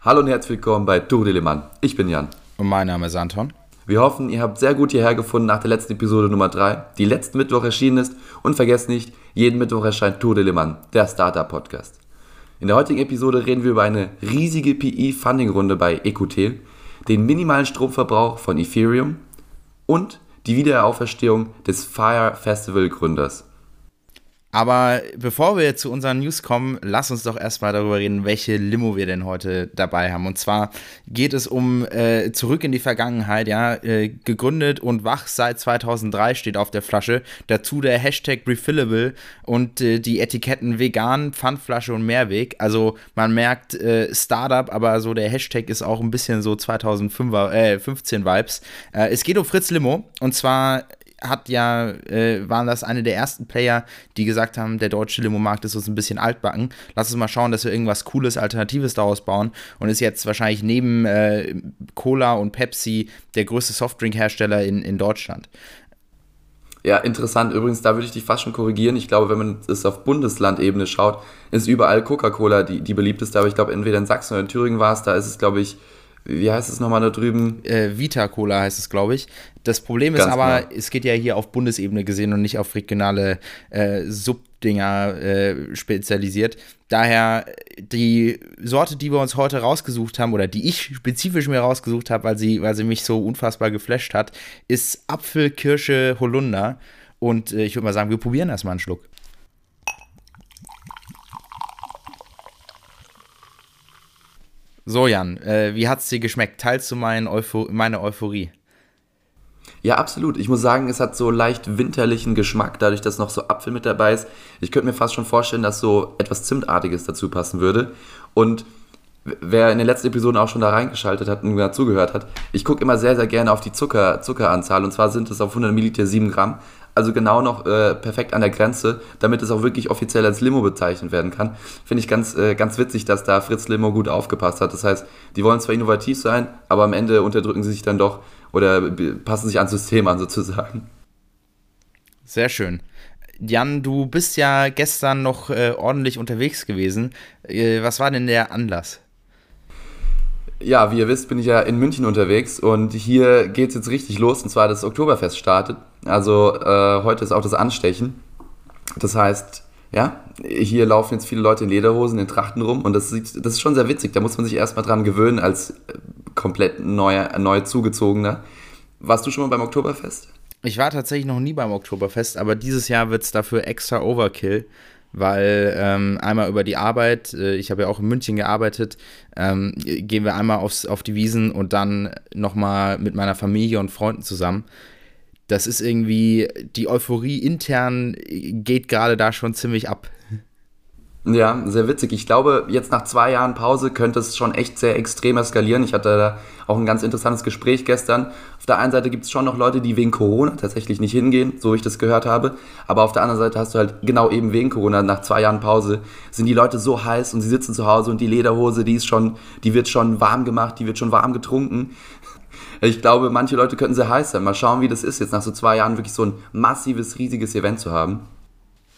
Hallo und herzlich willkommen bei Tour de Le Mans. Ich bin Jan. Und mein Name ist Anton. Wir hoffen, ihr habt sehr gut hierher gefunden nach der letzten Episode Nummer 3, die letzten Mittwoch erschienen ist. Und vergesst nicht, jeden Mittwoch erscheint Tour de Le Mans, der Startup-Podcast. In der heutigen Episode reden wir über eine riesige PE-Funding-Runde bei Ecotel, den minimalen Stromverbrauch von Ethereum und die Wiederauferstehung des Fire Festival Gründers. Aber bevor wir zu unseren News kommen, lass uns doch erstmal darüber reden, welche Limo wir denn heute dabei haben. Und zwar geht es um äh, Zurück in die Vergangenheit, ja, äh, gegründet und wach seit 2003 steht auf der Flasche. Dazu der Hashtag Refillable und äh, die Etiketten vegan, Pfandflasche und Mehrweg. Also man merkt äh, Startup, aber so der Hashtag ist auch ein bisschen so 2015 äh, 15 Vibes. Äh, es geht um Fritz Limo und zwar hat ja, äh, waren das eine der ersten Player, die gesagt haben, der deutsche Limo-Markt ist uns ein bisschen altbacken. Lass uns mal schauen, dass wir irgendwas Cooles, Alternatives daraus bauen. Und ist jetzt wahrscheinlich neben äh, Cola und Pepsi der größte Softdrink-Hersteller in, in Deutschland. Ja, interessant. Übrigens, da würde ich dich fast schon korrigieren. Ich glaube, wenn man es auf Bundeslandebene schaut, ist überall Coca-Cola die, die beliebteste. Aber ich glaube, entweder in Sachsen oder in Thüringen war es, da ist es, glaube ich, wie heißt es nochmal da drüben? Äh, Vita Cola heißt es, glaube ich. Das Problem ist Ganz aber, genau. es geht ja hier auf Bundesebene gesehen und nicht auf regionale äh, Subdinger äh, spezialisiert. Daher die Sorte, die wir uns heute rausgesucht haben, oder die ich spezifisch mir rausgesucht habe, weil sie, weil sie mich so unfassbar geflasht hat, ist Apfel, Kirsche, Holunder. Und äh, ich würde mal sagen, wir probieren erstmal einen Schluck. So, Jan, äh, wie es dir geschmeckt? Teilst du meine Euphorie? Ja, absolut. Ich muss sagen, es hat so leicht winterlichen Geschmack, dadurch, dass noch so Apfel mit dabei ist. Ich könnte mir fast schon vorstellen, dass so etwas Zimtartiges dazu passen würde. Und wer in den letzten Episoden auch schon da reingeschaltet hat und mir zugehört hat, ich gucke immer sehr, sehr gerne auf die Zucker, Zuckeranzahl. Und zwar sind es auf 100 Milliliter 7 Gramm also genau noch äh, perfekt an der Grenze, damit es auch wirklich offiziell als Limo bezeichnet werden kann. Finde ich ganz, äh, ganz witzig, dass da Fritz Limo gut aufgepasst hat. Das heißt, die wollen zwar innovativ sein, aber am Ende unterdrücken sie sich dann doch oder passen sich ans System an sozusagen. Sehr schön. Jan, du bist ja gestern noch äh, ordentlich unterwegs gewesen. Äh, was war denn der Anlass? Ja, wie ihr wisst, bin ich ja in München unterwegs und hier geht es jetzt richtig los und zwar das Oktoberfest startet. Also äh, heute ist auch das Anstechen. Das heißt, ja, hier laufen jetzt viele Leute in Lederhosen, in Trachten rum und das, sieht, das ist schon sehr witzig. Da muss man sich erstmal dran gewöhnen als äh, komplett neuer, neu zugezogener. Warst du schon mal beim Oktoberfest? Ich war tatsächlich noch nie beim Oktoberfest, aber dieses Jahr wird es dafür extra Overkill weil ähm, einmal über die Arbeit, äh, ich habe ja auch in München gearbeitet, ähm, gehen wir einmal aufs, auf die Wiesen und dann nochmal mit meiner Familie und Freunden zusammen. Das ist irgendwie, die Euphorie intern geht gerade da schon ziemlich ab. Ja, sehr witzig. Ich glaube, jetzt nach zwei Jahren Pause könnte es schon echt sehr extrem eskalieren. Ich hatte da auch ein ganz interessantes Gespräch gestern. Auf der einen Seite gibt es schon noch Leute, die wegen Corona tatsächlich nicht hingehen, so wie ich das gehört habe. Aber auf der anderen Seite hast du halt genau eben wegen Corona, nach zwei Jahren Pause, sind die Leute so heiß und sie sitzen zu Hause und die Lederhose, die ist schon, die wird schon warm gemacht, die wird schon warm getrunken. Ich glaube, manche Leute könnten sehr heiß sein. Mal schauen, wie das ist, jetzt nach so zwei Jahren wirklich so ein massives, riesiges Event zu haben.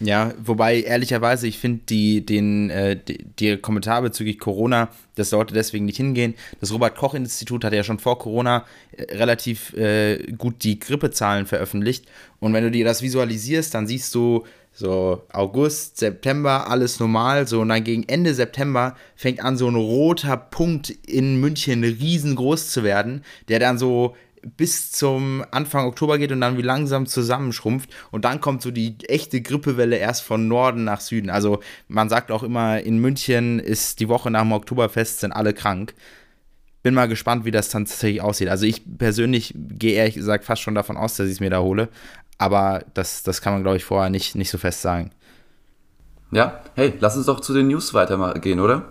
Ja, wobei ehrlicherweise, ich finde die, den, äh, die, die Kommentar bezüglich Corona, dass Leute deswegen nicht hingehen. Das Robert-Koch-Institut hat ja schon vor Corona äh, relativ äh, gut die Grippezahlen veröffentlicht. Und wenn du dir das visualisierst, dann siehst du so August, September, alles normal. So, und dann gegen Ende September fängt an, so ein roter Punkt in München riesengroß zu werden, der dann so bis zum Anfang Oktober geht und dann wie langsam zusammenschrumpft. Und dann kommt so die echte Grippewelle erst von Norden nach Süden. Also man sagt auch immer, in München ist die Woche nach dem Oktoberfest sind alle krank. Bin mal gespannt, wie das dann tatsächlich aussieht. Also ich persönlich gehe ehrlich gesagt fast schon davon aus, dass ich es mir da hole. Aber das, das kann man, glaube ich, vorher nicht, nicht so fest sagen. Ja, hey, lass uns doch zu den News weitergehen, oder?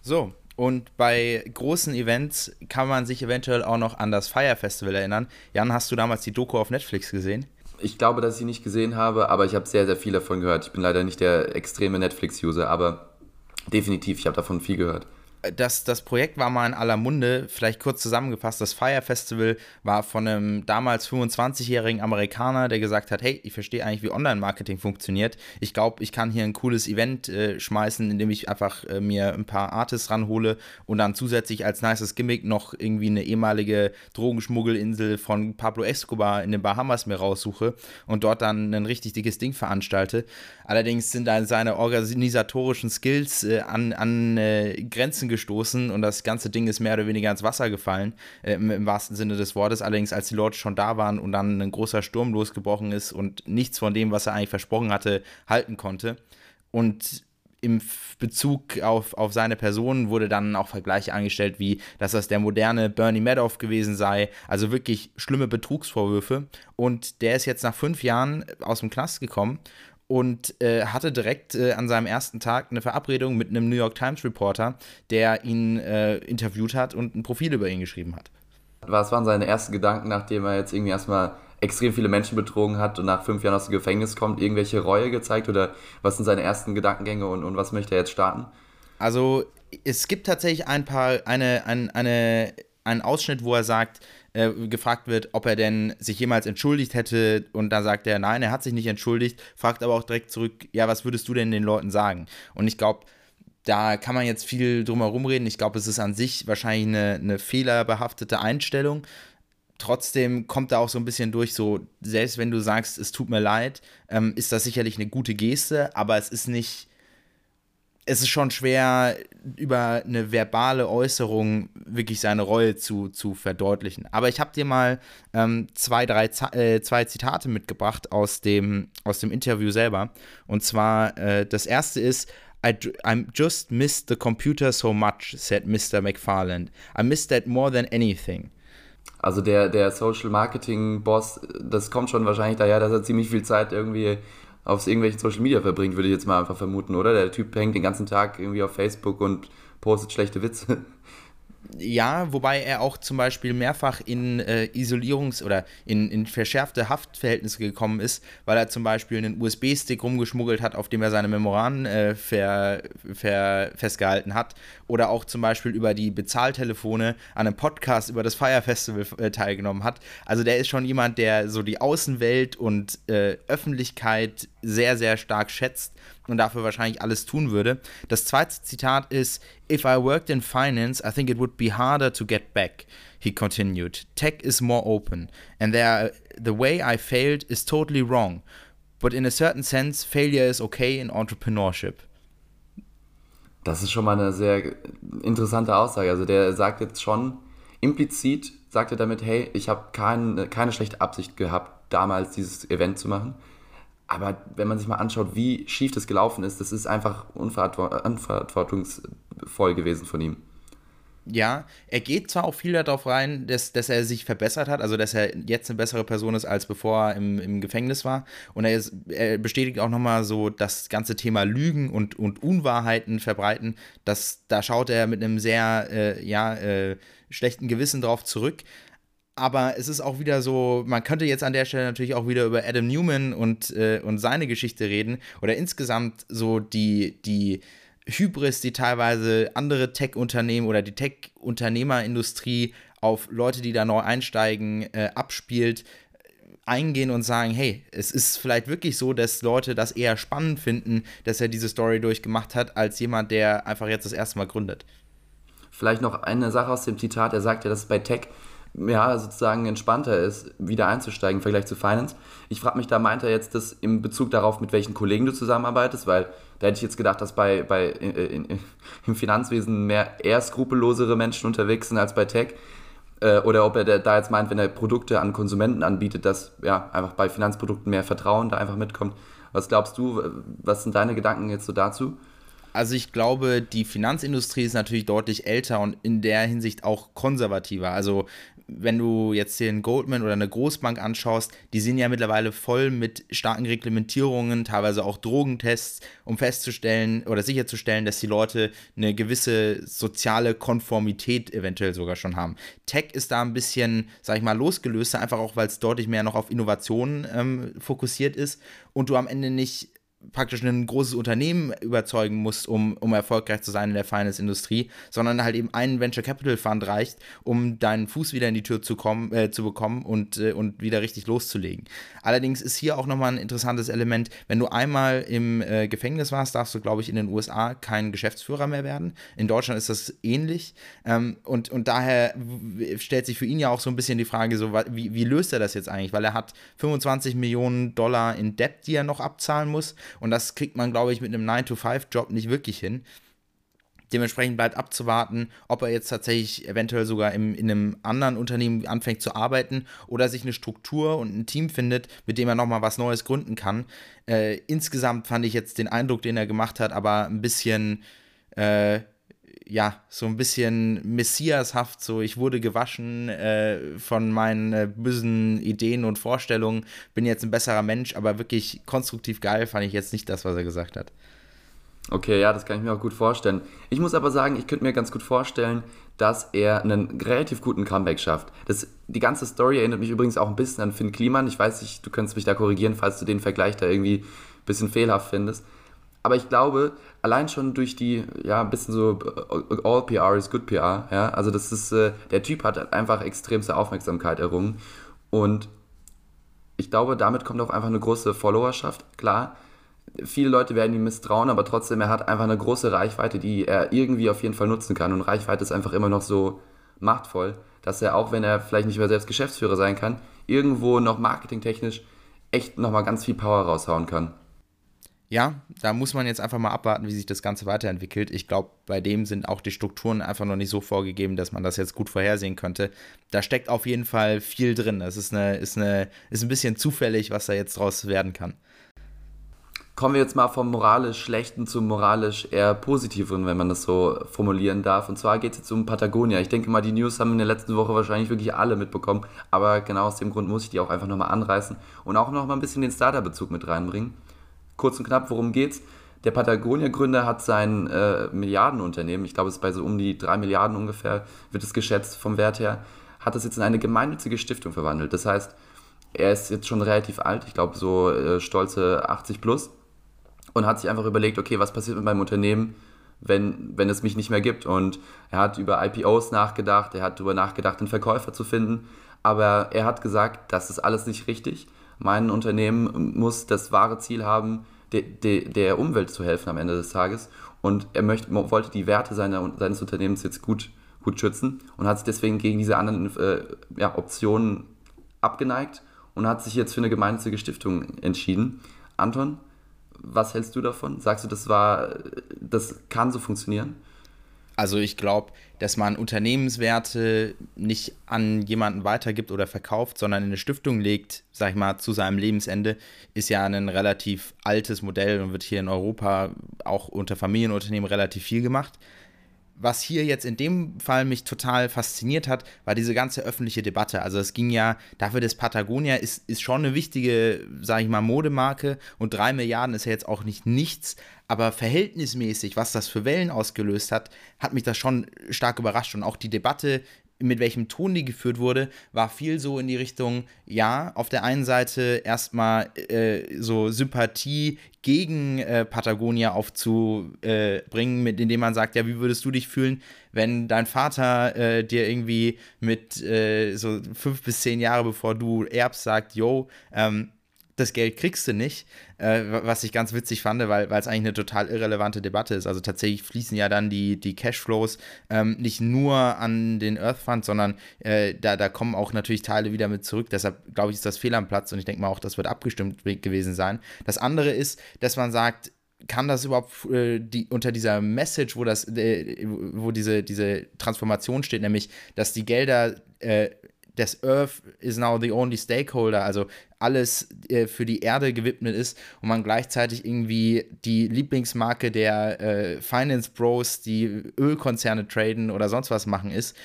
So, und bei großen Events kann man sich eventuell auch noch an das Fire Festival erinnern. Jan, hast du damals die Doku auf Netflix gesehen? Ich glaube, dass ich sie nicht gesehen habe, aber ich habe sehr, sehr viel davon gehört. Ich bin leider nicht der extreme Netflix-User, aber definitiv, ich habe davon viel gehört. Das, das Projekt war mal in aller Munde, vielleicht kurz zusammengefasst. Das Fire Festival war von einem damals 25-jährigen Amerikaner, der gesagt hat: Hey, ich verstehe eigentlich, wie Online-Marketing funktioniert. Ich glaube, ich kann hier ein cooles Event äh, schmeißen, indem ich einfach äh, mir ein paar Artists ranhole und dann zusätzlich als nices Gimmick noch irgendwie eine ehemalige Drogenschmuggelinsel von Pablo Escobar in den Bahamas mir raussuche und dort dann ein richtig dickes Ding veranstalte. Allerdings sind dann seine organisatorischen Skills äh, an, an äh, Grenzen gestoßen und das ganze Ding ist mehr oder weniger ins Wasser gefallen, äh, im, im, wahrsten Sinne des Wortes. Allerdings, als die Leute schon da waren und dann ein großer Sturm losgebrochen ist und nichts von dem, was er eigentlich versprochen hatte, halten konnte. Und im Bezug auf, auf seine Person wurde dann auch Vergleiche angestellt, wie dass das der moderne Bernie Madoff gewesen sei. Also wirklich schlimme Betrugsvorwürfe. Und der ist jetzt nach fünf Jahren aus dem Knast gekommen und äh, hatte direkt äh, an seinem ersten Tag eine Verabredung mit einem New York Times Reporter, der ihn äh, interviewt hat und ein Profil über ihn geschrieben hat. Was waren seine ersten Gedanken, nachdem er jetzt irgendwie erstmal extrem viele Menschen betrogen hat und nach fünf Jahren aus dem Gefängnis kommt? Irgendwelche Reue gezeigt oder was sind seine ersten Gedankengänge und, und was möchte er jetzt starten? Also es gibt tatsächlich ein paar, eine, ein, eine, einen Ausschnitt, wo er sagt, äh, gefragt wird, ob er denn sich jemals entschuldigt hätte und da sagt er, nein, er hat sich nicht entschuldigt, fragt aber auch direkt zurück, ja, was würdest du denn den Leuten sagen? Und ich glaube, da kann man jetzt viel drum herum reden. Ich glaube, es ist an sich wahrscheinlich eine, eine fehlerbehaftete Einstellung. Trotzdem kommt da auch so ein bisschen durch, so, selbst wenn du sagst, es tut mir leid, ähm, ist das sicherlich eine gute Geste, aber es ist nicht, es ist schon schwer, über eine verbale Äußerung wirklich seine Reue zu, zu verdeutlichen. Aber ich habe dir mal ähm, zwei, drei äh, zwei Zitate mitgebracht aus dem, aus dem Interview selber. Und zwar, äh, das erste ist, I, I just missed the computer so much, said Mr. McFarland. I missed that more than anything. Also der, der Social Marketing Boss, das kommt schon wahrscheinlich daher, dass er ziemlich viel Zeit irgendwie aufs irgendwelchen Social Media verbringt, würde ich jetzt mal einfach vermuten, oder? Der Typ hängt den ganzen Tag irgendwie auf Facebook und postet schlechte Witze. Ja, wobei er auch zum Beispiel mehrfach in äh, Isolierungs- oder in, in verschärfte Haftverhältnisse gekommen ist, weil er zum Beispiel einen USB-Stick rumgeschmuggelt hat, auf dem er seine Memoran äh, ver, ver, festgehalten hat. Oder auch zum Beispiel über die Bezahltelefone an einem Podcast über das Fire Festival äh, teilgenommen hat. Also der ist schon jemand, der so die Außenwelt und äh, Öffentlichkeit sehr, sehr stark schätzt und dafür wahrscheinlich alles tun würde. Das zweite Zitat ist: If I worked in finance, I think it would be harder to get back. He continued. Tech is more open, and there, the way I failed is totally wrong. But in a certain sense, failure is okay in entrepreneurship. Das ist schon mal eine sehr interessante Aussage. Also der sagt jetzt schon implizit, sagt er damit, hey, ich habe kein, keine schlechte Absicht gehabt, damals dieses Event zu machen aber wenn man sich mal anschaut, wie schief das gelaufen ist, das ist einfach unverantwortungsvoll gewesen von ihm. Ja, er geht zwar auch viel darauf rein, dass, dass er sich verbessert hat, also dass er jetzt eine bessere Person ist, als bevor er im, im Gefängnis war. Und er, ist, er bestätigt auch nochmal so das ganze Thema Lügen und, und Unwahrheiten verbreiten. Das, da schaut er mit einem sehr äh, ja, äh, schlechten Gewissen drauf zurück aber es ist auch wieder so, man könnte jetzt an der Stelle natürlich auch wieder über Adam Newman und, äh, und seine Geschichte reden oder insgesamt so die, die Hybris, die teilweise andere Tech-Unternehmen oder die Tech-Unternehmerindustrie auf Leute, die da neu einsteigen, äh, abspielt, eingehen und sagen, hey, es ist vielleicht wirklich so, dass Leute das eher spannend finden, dass er diese Story durchgemacht hat, als jemand, der einfach jetzt das erste Mal gründet. Vielleicht noch eine Sache aus dem Zitat, er sagt ja, dass bei Tech ja, sozusagen entspannter ist, wieder einzusteigen im Vergleich zu Finance. Ich frage mich, da meint er jetzt das im Bezug darauf, mit welchen Kollegen du zusammenarbeitest, weil da hätte ich jetzt gedacht, dass bei, bei in, in, im Finanzwesen mehr eher skrupellosere Menschen unterwegs sind als bei Tech. Äh, oder ob er da jetzt meint, wenn er Produkte an Konsumenten anbietet, dass ja einfach bei Finanzprodukten mehr Vertrauen da einfach mitkommt. Was glaubst du, was sind deine Gedanken jetzt so dazu? Also ich glaube, die Finanzindustrie ist natürlich deutlich älter und in der Hinsicht auch konservativer. Also wenn du jetzt einen Goldman oder eine Großbank anschaust, die sind ja mittlerweile voll mit starken Reglementierungen, teilweise auch Drogentests, um festzustellen oder sicherzustellen, dass die Leute eine gewisse soziale Konformität eventuell sogar schon haben. Tech ist da ein bisschen, sag ich mal, losgelöster, einfach auch, weil es deutlich mehr noch auf Innovationen ähm, fokussiert ist und du am Ende nicht praktisch ein großes Unternehmen überzeugen musst, um, um erfolgreich zu sein in der Finance-Industrie, sondern halt eben einen Venture Capital Fund reicht, um deinen Fuß wieder in die Tür zu, kommen, äh, zu bekommen und, äh, und wieder richtig loszulegen. Allerdings ist hier auch nochmal ein interessantes Element, wenn du einmal im äh, Gefängnis warst, darfst du, glaube ich, in den USA kein Geschäftsführer mehr werden. In Deutschland ist das ähnlich. Ähm, und, und daher stellt sich für ihn ja auch so ein bisschen die Frage, so, wie, wie löst er das jetzt eigentlich? Weil er hat 25 Millionen Dollar in Debt, die er noch abzahlen muss. Und das kriegt man, glaube ich, mit einem 9-to-5-Job nicht wirklich hin. Dementsprechend bleibt abzuwarten, ob er jetzt tatsächlich eventuell sogar im, in einem anderen Unternehmen anfängt zu arbeiten oder sich eine Struktur und ein Team findet, mit dem er nochmal was Neues gründen kann. Äh, insgesamt fand ich jetzt den Eindruck, den er gemacht hat, aber ein bisschen, äh, ja, so ein bisschen messiashaft, so ich wurde gewaschen äh, von meinen äh, bösen Ideen und Vorstellungen, bin jetzt ein besserer Mensch, aber wirklich konstruktiv geil fand ich jetzt nicht das, was er gesagt hat. Okay, ja, das kann ich mir auch gut vorstellen. Ich muss aber sagen, ich könnte mir ganz gut vorstellen, dass er einen relativ guten Comeback schafft. Das, die ganze Story erinnert mich übrigens auch ein bisschen an Finn Kliman. Ich weiß nicht, du könntest mich da korrigieren, falls du den Vergleich da irgendwie ein bisschen fehlhaft findest. Aber ich glaube, allein schon durch die, ja, ein bisschen so All PR is good PR, ja, also das ist, äh, der Typ hat einfach extremste Aufmerksamkeit errungen und ich glaube, damit kommt auch einfach eine große Followerschaft, klar viele Leute werden ihm misstrauen, aber trotzdem, er hat einfach eine große Reichweite, die er irgendwie auf jeden Fall nutzen kann. Und Reichweite ist einfach immer noch so machtvoll, dass er, auch wenn er vielleicht nicht mehr selbst Geschäftsführer sein kann, irgendwo noch marketingtechnisch echt nochmal ganz viel Power raushauen kann. Ja, da muss man jetzt einfach mal abwarten, wie sich das Ganze weiterentwickelt. Ich glaube, bei dem sind auch die Strukturen einfach noch nicht so vorgegeben, dass man das jetzt gut vorhersehen könnte. Da steckt auf jeden Fall viel drin. Das ist, eine, ist, eine, ist ein bisschen zufällig, was da jetzt draus werden kann. Kommen wir jetzt mal vom moralisch schlechten zum moralisch eher positiveren, wenn man das so formulieren darf. Und zwar geht es jetzt um Patagonia. Ich denke mal, die News haben in der letzten Woche wahrscheinlich wirklich alle mitbekommen. Aber genau aus dem Grund muss ich die auch einfach nochmal anreißen und auch nochmal ein bisschen den Starter-Bezug mit reinbringen. Kurz und knapp, worum geht's? Der Patagonia-Gründer hat sein äh, Milliardenunternehmen, ich glaube, es ist bei so um die drei Milliarden ungefähr, wird es geschätzt vom Wert her, hat das jetzt in eine gemeinnützige Stiftung verwandelt. Das heißt, er ist jetzt schon relativ alt, ich glaube so äh, stolze 80 plus und hat sich einfach überlegt, okay, was passiert mit meinem Unternehmen, wenn, wenn es mich nicht mehr gibt. Und er hat über IPOs nachgedacht, er hat darüber nachgedacht, einen Verkäufer zu finden, aber er hat gesagt, das ist alles nicht richtig. Mein Unternehmen muss das wahre Ziel haben, de, de, der Umwelt zu helfen am Ende des Tages. Und er möchte, wollte die Werte seiner, seines Unternehmens jetzt gut, gut schützen und hat sich deswegen gegen diese anderen äh, ja, Optionen abgeneigt und hat sich jetzt für eine gemeinnützige Stiftung entschieden. Anton, was hältst du davon? Sagst du, das war, das kann so funktionieren? Also ich glaube, dass man Unternehmenswerte nicht an jemanden weitergibt oder verkauft, sondern in eine Stiftung legt, sag ich mal, zu seinem Lebensende, ist ja ein relativ altes Modell und wird hier in Europa auch unter Familienunternehmen relativ viel gemacht was hier jetzt in dem Fall mich total fasziniert hat, war diese ganze öffentliche Debatte. Also es ging ja, dafür dass Patagonia ist, ist schon eine wichtige, sage ich mal, Modemarke und drei Milliarden ist ja jetzt auch nicht nichts, aber verhältnismäßig, was das für Wellen ausgelöst hat, hat mich das schon stark überrascht und auch die Debatte mit welchem Ton die geführt wurde, war viel so in die Richtung, ja, auf der einen Seite erstmal äh, so Sympathie gegen äh, Patagonia aufzubringen, mit indem man sagt, ja, wie würdest du dich fühlen, wenn dein Vater äh, dir irgendwie mit äh, so fünf bis zehn Jahre bevor du erbst sagt, yo, ähm, das Geld kriegst du nicht, äh, was ich ganz witzig fand, weil es eigentlich eine total irrelevante Debatte ist. Also tatsächlich fließen ja dann die, die Cashflows ähm, nicht nur an den Earth Fund, sondern äh, da, da kommen auch natürlich Teile wieder mit zurück. Deshalb glaube ich, ist das fehl am Platz und ich denke mal auch, das wird abgestimmt gewesen sein. Das andere ist, dass man sagt, kann das überhaupt äh, die, unter dieser Message, wo das, äh, wo diese, diese Transformation steht, nämlich, dass die Gelder äh, des Earth is now the only stakeholder, also alles äh, für die Erde gewidmet ist und man gleichzeitig irgendwie die Lieblingsmarke der äh, Finance Bros, die Ölkonzerne traden oder sonst was machen ist.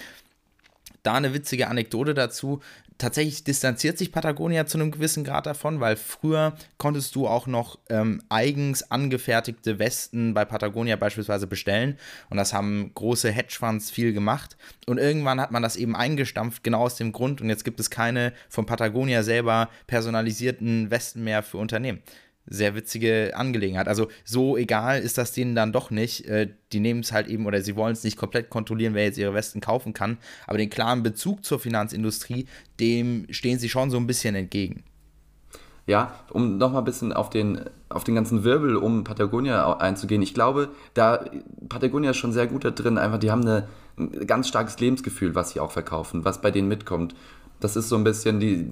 Da eine witzige Anekdote dazu. Tatsächlich distanziert sich Patagonia zu einem gewissen Grad davon, weil früher konntest du auch noch ähm, eigens angefertigte Westen bei Patagonia beispielsweise bestellen. Und das haben große Hedgefonds viel gemacht. Und irgendwann hat man das eben eingestampft, genau aus dem Grund. Und jetzt gibt es keine von Patagonia selber personalisierten Westen mehr für Unternehmen. Sehr witzige Angelegenheit. Also so egal ist das denen dann doch nicht. Äh, die nehmen es halt eben oder sie wollen es nicht komplett kontrollieren, wer jetzt ihre Westen kaufen kann. Aber den klaren Bezug zur Finanzindustrie, dem stehen sie schon so ein bisschen entgegen. Ja, um nochmal ein bisschen auf den, auf den ganzen Wirbel um Patagonia einzugehen. Ich glaube, da Patagonia ist schon sehr gut da drin. Einfach, die haben eine, ein ganz starkes Lebensgefühl, was sie auch verkaufen, was bei denen mitkommt. Das ist so ein bisschen die,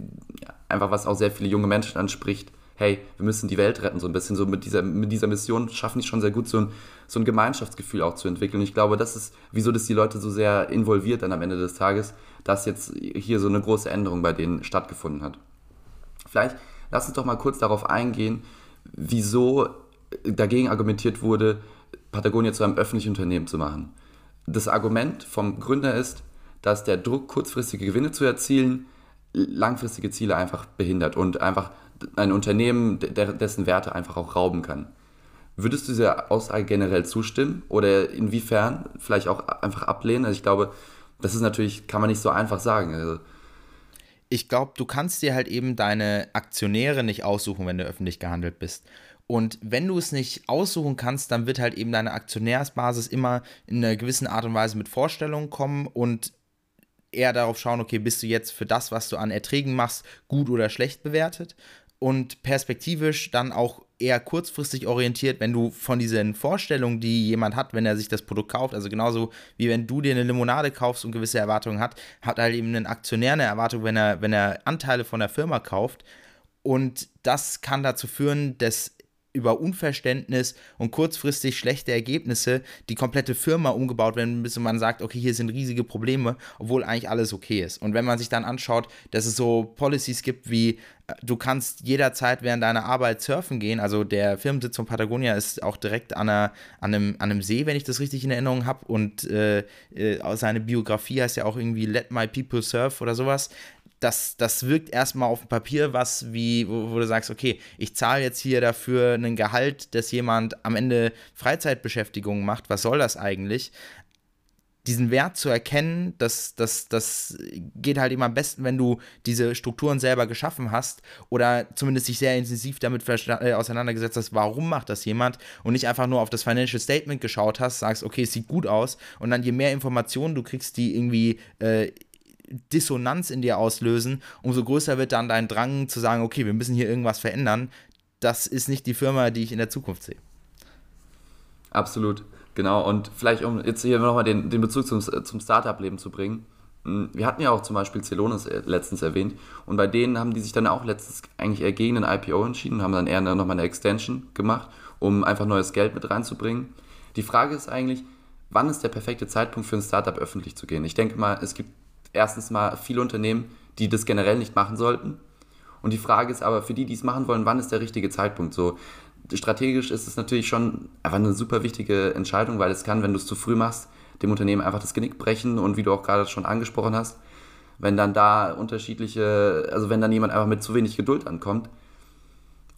einfach was auch sehr viele junge Menschen anspricht hey, wir müssen die Welt retten, so ein bisschen. So mit dieser, mit dieser Mission schaffen die schon sehr gut, so ein, so ein Gemeinschaftsgefühl auch zu entwickeln. Und ich glaube, das ist, wieso das die Leute so sehr involviert dann am Ende des Tages, dass jetzt hier so eine große Änderung bei denen stattgefunden hat. Vielleicht lass uns doch mal kurz darauf eingehen, wieso dagegen argumentiert wurde, Patagonia zu einem öffentlichen Unternehmen zu machen. Das Argument vom Gründer ist, dass der Druck, kurzfristige Gewinne zu erzielen, langfristige Ziele einfach behindert und einfach ein Unternehmen, dessen Werte einfach auch rauben kann. Würdest du dieser Aussage generell zustimmen oder inwiefern vielleicht auch einfach ablehnen? Also ich glaube, das ist natürlich, kann man nicht so einfach sagen. Also ich glaube, du kannst dir halt eben deine Aktionäre nicht aussuchen, wenn du öffentlich gehandelt bist. Und wenn du es nicht aussuchen kannst, dann wird halt eben deine Aktionärsbasis immer in einer gewissen Art und Weise mit Vorstellungen kommen und eher darauf schauen, okay, bist du jetzt für das, was du an Erträgen machst, gut oder schlecht bewertet? Und perspektivisch dann auch eher kurzfristig orientiert, wenn du von diesen Vorstellungen, die jemand hat, wenn er sich das Produkt kauft, also genauso wie wenn du dir eine Limonade kaufst und gewisse Erwartungen hat, hat halt eben ein Aktionär eine Erwartung, wenn er, wenn er Anteile von der Firma kauft. Und das kann dazu führen, dass über Unverständnis und kurzfristig schlechte Ergebnisse die komplette Firma umgebaut werden, bis man sagt, okay, hier sind riesige Probleme, obwohl eigentlich alles okay ist. Und wenn man sich dann anschaut, dass es so Policies gibt wie, äh, du kannst jederzeit während deiner Arbeit surfen gehen, also der Firmensitz von Patagonia ist auch direkt an, einer, an, einem, an einem See, wenn ich das richtig in Erinnerung habe, und äh, äh, seine Biografie heißt ja auch irgendwie Let My People Surf oder sowas das, das wirkt erstmal auf dem Papier was wie, wo, wo du sagst, okay, ich zahle jetzt hier dafür einen Gehalt, dass jemand am Ende Freizeitbeschäftigung macht. Was soll das eigentlich? diesen Wert zu erkennen, das, das, das geht halt immer am besten, wenn du diese Strukturen selber geschaffen hast oder zumindest dich sehr intensiv damit äh, auseinandergesetzt hast, warum macht das jemand und nicht einfach nur auf das Financial Statement geschaut hast, sagst, okay, es sieht gut aus und dann je mehr Informationen du kriegst, die irgendwie äh, Dissonanz in dir auslösen, umso größer wird dann dein Drang zu sagen, okay, wir müssen hier irgendwas verändern. Das ist nicht die Firma, die ich in der Zukunft sehe. Absolut, genau. Und vielleicht, um jetzt hier nochmal den, den Bezug zum, zum Startup-Leben zu bringen. Hm, wir hatten ja auch zum Beispiel Celonis äh, letztens erwähnt und bei denen haben die sich dann auch letztens eigentlich eher gegen ein IPO entschieden, haben dann eher nochmal eine Extension gemacht, um einfach neues Geld mit reinzubringen. Die Frage ist eigentlich, wann ist der perfekte Zeitpunkt für ein Startup öffentlich zu gehen? Ich denke mal, es gibt erstens mal viele Unternehmen, die das generell nicht machen sollten. Und die Frage ist aber für die, die es machen wollen, wann ist der richtige Zeitpunkt? So strategisch ist es natürlich schon einfach eine super wichtige Entscheidung, weil es kann, wenn du es zu früh machst, dem Unternehmen einfach das Genick brechen und wie du auch gerade schon angesprochen hast, wenn dann da unterschiedliche, also wenn dann jemand einfach mit zu wenig Geduld ankommt,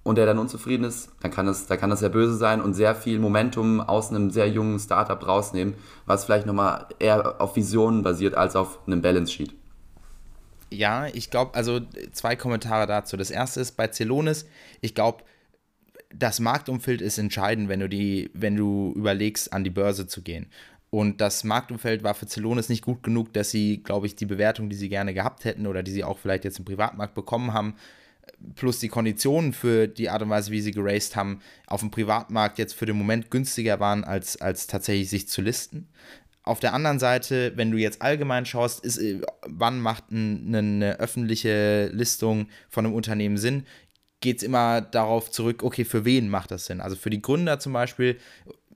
und der dann unzufrieden ist, dann kann das, dann kann das sehr böse sein und sehr viel Momentum aus einem sehr jungen Startup rausnehmen, was vielleicht nochmal eher auf Visionen basiert als auf einem Balance Sheet. Ja, ich glaube, also zwei Kommentare dazu. Das erste ist bei Celonis, ich glaube, das Marktumfeld ist entscheidend, wenn du die, wenn du überlegst, an die Börse zu gehen. Und das Marktumfeld war für Celonis nicht gut genug, dass sie, glaube ich, die Bewertung, die sie gerne gehabt hätten oder die sie auch vielleicht jetzt im Privatmarkt bekommen haben, plus die Konditionen für die Art und Weise, wie sie geraced haben, auf dem Privatmarkt jetzt für den Moment günstiger waren, als, als tatsächlich sich zu listen. Auf der anderen Seite, wenn du jetzt allgemein schaust, ist, äh, wann macht ein, eine öffentliche Listung von einem Unternehmen Sinn, geht es immer darauf zurück, okay, für wen macht das Sinn? Also für die Gründer zum Beispiel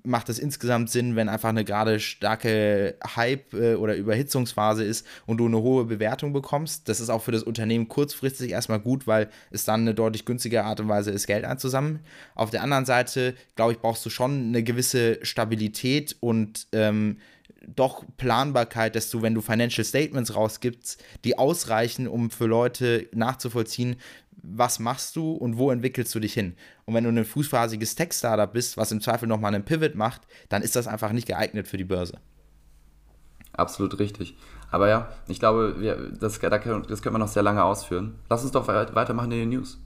macht es insgesamt Sinn, wenn einfach eine gerade starke Hype- äh, oder Überhitzungsphase ist und du eine hohe Bewertung bekommst. Das ist auch für das Unternehmen kurzfristig erstmal gut, weil es dann eine deutlich günstige Art und Weise ist, Geld einzusammeln. Auf der anderen Seite, glaube ich, brauchst du schon eine gewisse Stabilität und ähm, doch Planbarkeit, dass du, wenn du Financial Statements rausgibst, die ausreichen, um für Leute nachzuvollziehen, was machst du und wo entwickelst du dich hin. Und wenn du ein fußphasiges Tech-Startup bist, was im Zweifel nochmal einen Pivot macht, dann ist das einfach nicht geeignet für die Börse. Absolut richtig. Aber ja, ich glaube, wir, das, das können wir noch sehr lange ausführen. Lass uns doch weitermachen in den News.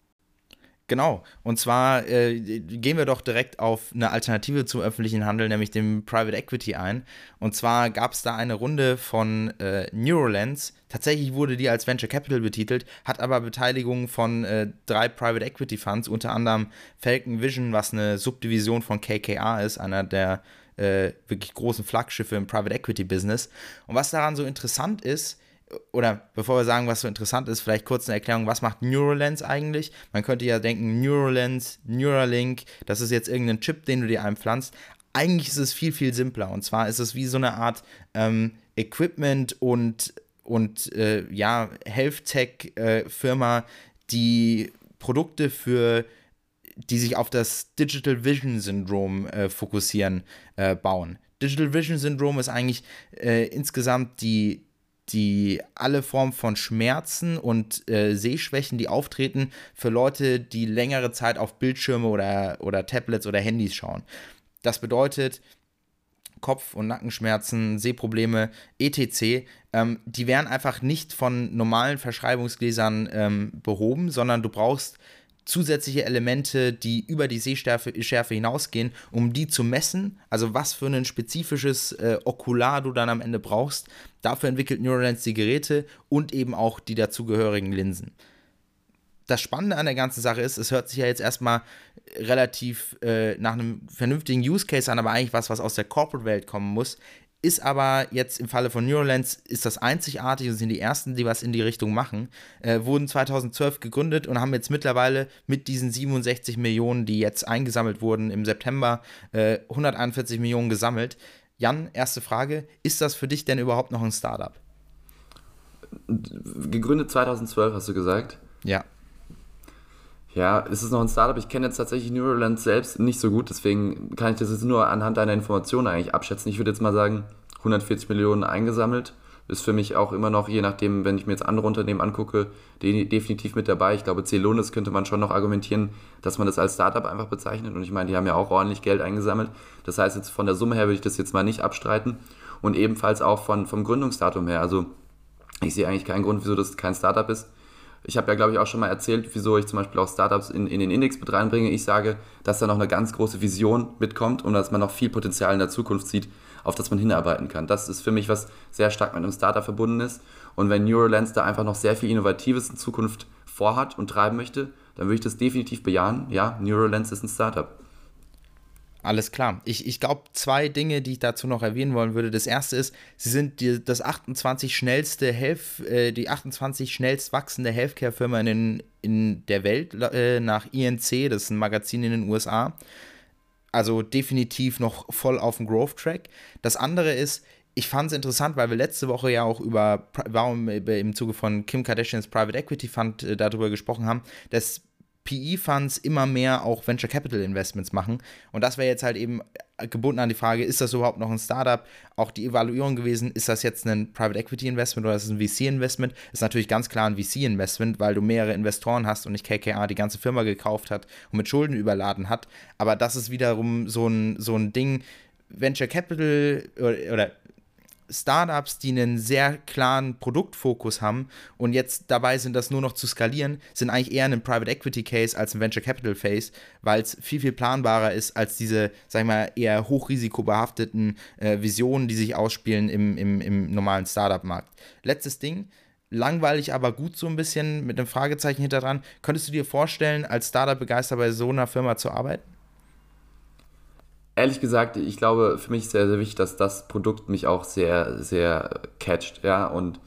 Genau. Und zwar äh, gehen wir doch direkt auf eine Alternative zum öffentlichen Handel, nämlich dem Private Equity ein. Und zwar gab es da eine Runde von äh, Neuralens. Tatsächlich wurde die als Venture Capital betitelt, hat aber Beteiligung von äh, drei Private Equity Funds, unter anderem Falcon Vision, was eine Subdivision von KKR ist, einer der äh, wirklich großen Flaggschiffe im Private Equity Business. Und was daran so interessant ist, oder bevor wir sagen, was so interessant ist, vielleicht kurz eine Erklärung, was macht Neuralens eigentlich? Man könnte ja denken, Neuralens, Neuralink, das ist jetzt irgendein Chip, den du dir einpflanzt. Eigentlich ist es viel, viel simpler. Und zwar ist es wie so eine Art ähm, Equipment und, und äh, ja, Health-Tech-Firma, äh, die Produkte für die sich auf das Digital Vision Syndrom äh, fokussieren, äh, bauen. Digital Vision Syndrom ist eigentlich äh, insgesamt die, die alle Formen von Schmerzen und äh, Sehschwächen, die auftreten, für Leute, die längere Zeit auf Bildschirme oder, oder Tablets oder Handys schauen. Das bedeutet, Kopf- und Nackenschmerzen, Sehprobleme, etc., ähm, die werden einfach nicht von normalen Verschreibungsgläsern ähm, behoben, sondern du brauchst zusätzliche Elemente, die über die Sehschärfe Schärfe hinausgehen, um die zu messen. Also was für ein spezifisches äh, Okular du dann am Ende brauchst. Dafür entwickelt Neuralens die Geräte und eben auch die dazugehörigen Linsen. Das Spannende an der ganzen Sache ist, es hört sich ja jetzt erstmal relativ äh, nach einem vernünftigen Use Case an, aber eigentlich was, was aus der Corporate-Welt kommen muss ist aber jetzt im Falle von Neuralens ist das einzigartig und sind die ersten, die was in die Richtung machen. Äh, wurden 2012 gegründet und haben jetzt mittlerweile mit diesen 67 Millionen, die jetzt eingesammelt wurden im September, äh, 141 Millionen gesammelt. Jan, erste Frage: Ist das für dich denn überhaupt noch ein Startup? Gegründet 2012, hast du gesagt? Ja. Ja, ist es noch ein Startup? Ich kenne jetzt tatsächlich Neuralink selbst nicht so gut, deswegen kann ich das jetzt nur anhand deiner Informationen eigentlich abschätzen. Ich würde jetzt mal sagen, 140 Millionen eingesammelt. Ist für mich auch immer noch, je nachdem, wenn ich mir jetzt andere Unternehmen angucke, definitiv mit dabei. Ich glaube, Celonis könnte man schon noch argumentieren, dass man das als Startup einfach bezeichnet. Und ich meine, die haben ja auch ordentlich Geld eingesammelt. Das heißt, jetzt von der Summe her würde ich das jetzt mal nicht abstreiten. Und ebenfalls auch von, vom Gründungsdatum her. Also ich sehe eigentlich keinen Grund, wieso das kein Startup ist. Ich habe ja, glaube ich, auch schon mal erzählt, wieso ich zum Beispiel auch Startups in, in den Index mit reinbringe. Ich sage, dass da noch eine ganz große Vision mitkommt und dass man noch viel Potenzial in der Zukunft sieht, auf das man hinarbeiten kann. Das ist für mich, was sehr stark mit einem Startup verbunden ist. Und wenn Neuralens da einfach noch sehr viel Innovatives in Zukunft vorhat und treiben möchte, dann würde ich das definitiv bejahen. Ja, Neuralens ist ein Startup. Alles klar. Ich, ich glaube, zwei Dinge, die ich dazu noch erwähnen wollen würde. Das erste ist, sie sind die, das 28 schnellste Health, äh, die 28 schnellst wachsende Healthcare-Firma in, in der Welt äh, nach INC, das ist ein Magazin in den USA. Also definitiv noch voll auf dem Growth-Track. Das andere ist, ich fand es interessant, weil wir letzte Woche ja auch über, warum im Zuge von Kim Kardashians Private Equity Fund äh, darüber gesprochen haben, dass PE-Funds immer mehr auch Venture Capital Investments machen. Und das wäre jetzt halt eben gebunden an die Frage, ist das überhaupt noch ein Startup? Auch die Evaluierung gewesen, ist das jetzt ein Private Equity Investment oder ist es ein VC Investment? Ist natürlich ganz klar ein VC Investment, weil du mehrere Investoren hast und nicht KKR die ganze Firma gekauft hat und mit Schulden überladen hat. Aber das ist wiederum so ein, so ein Ding, Venture Capital oder Startups, die einen sehr klaren Produktfokus haben und jetzt dabei sind, das nur noch zu skalieren, sind eigentlich eher ein Private Equity Case als ein Venture Capital Phase, weil es viel, viel planbarer ist als diese, sag ich mal, eher hochrisikobehafteten äh, Visionen, die sich ausspielen im, im, im normalen Startup-Markt. Letztes Ding, langweilig, aber gut so ein bisschen mit einem Fragezeichen hinter dran. Könntest du dir vorstellen, als Startup-Begeister bei so einer Firma zu arbeiten? Ehrlich gesagt, ich glaube, für mich ist sehr, sehr wichtig, dass das Produkt mich auch sehr, sehr catcht, ja, und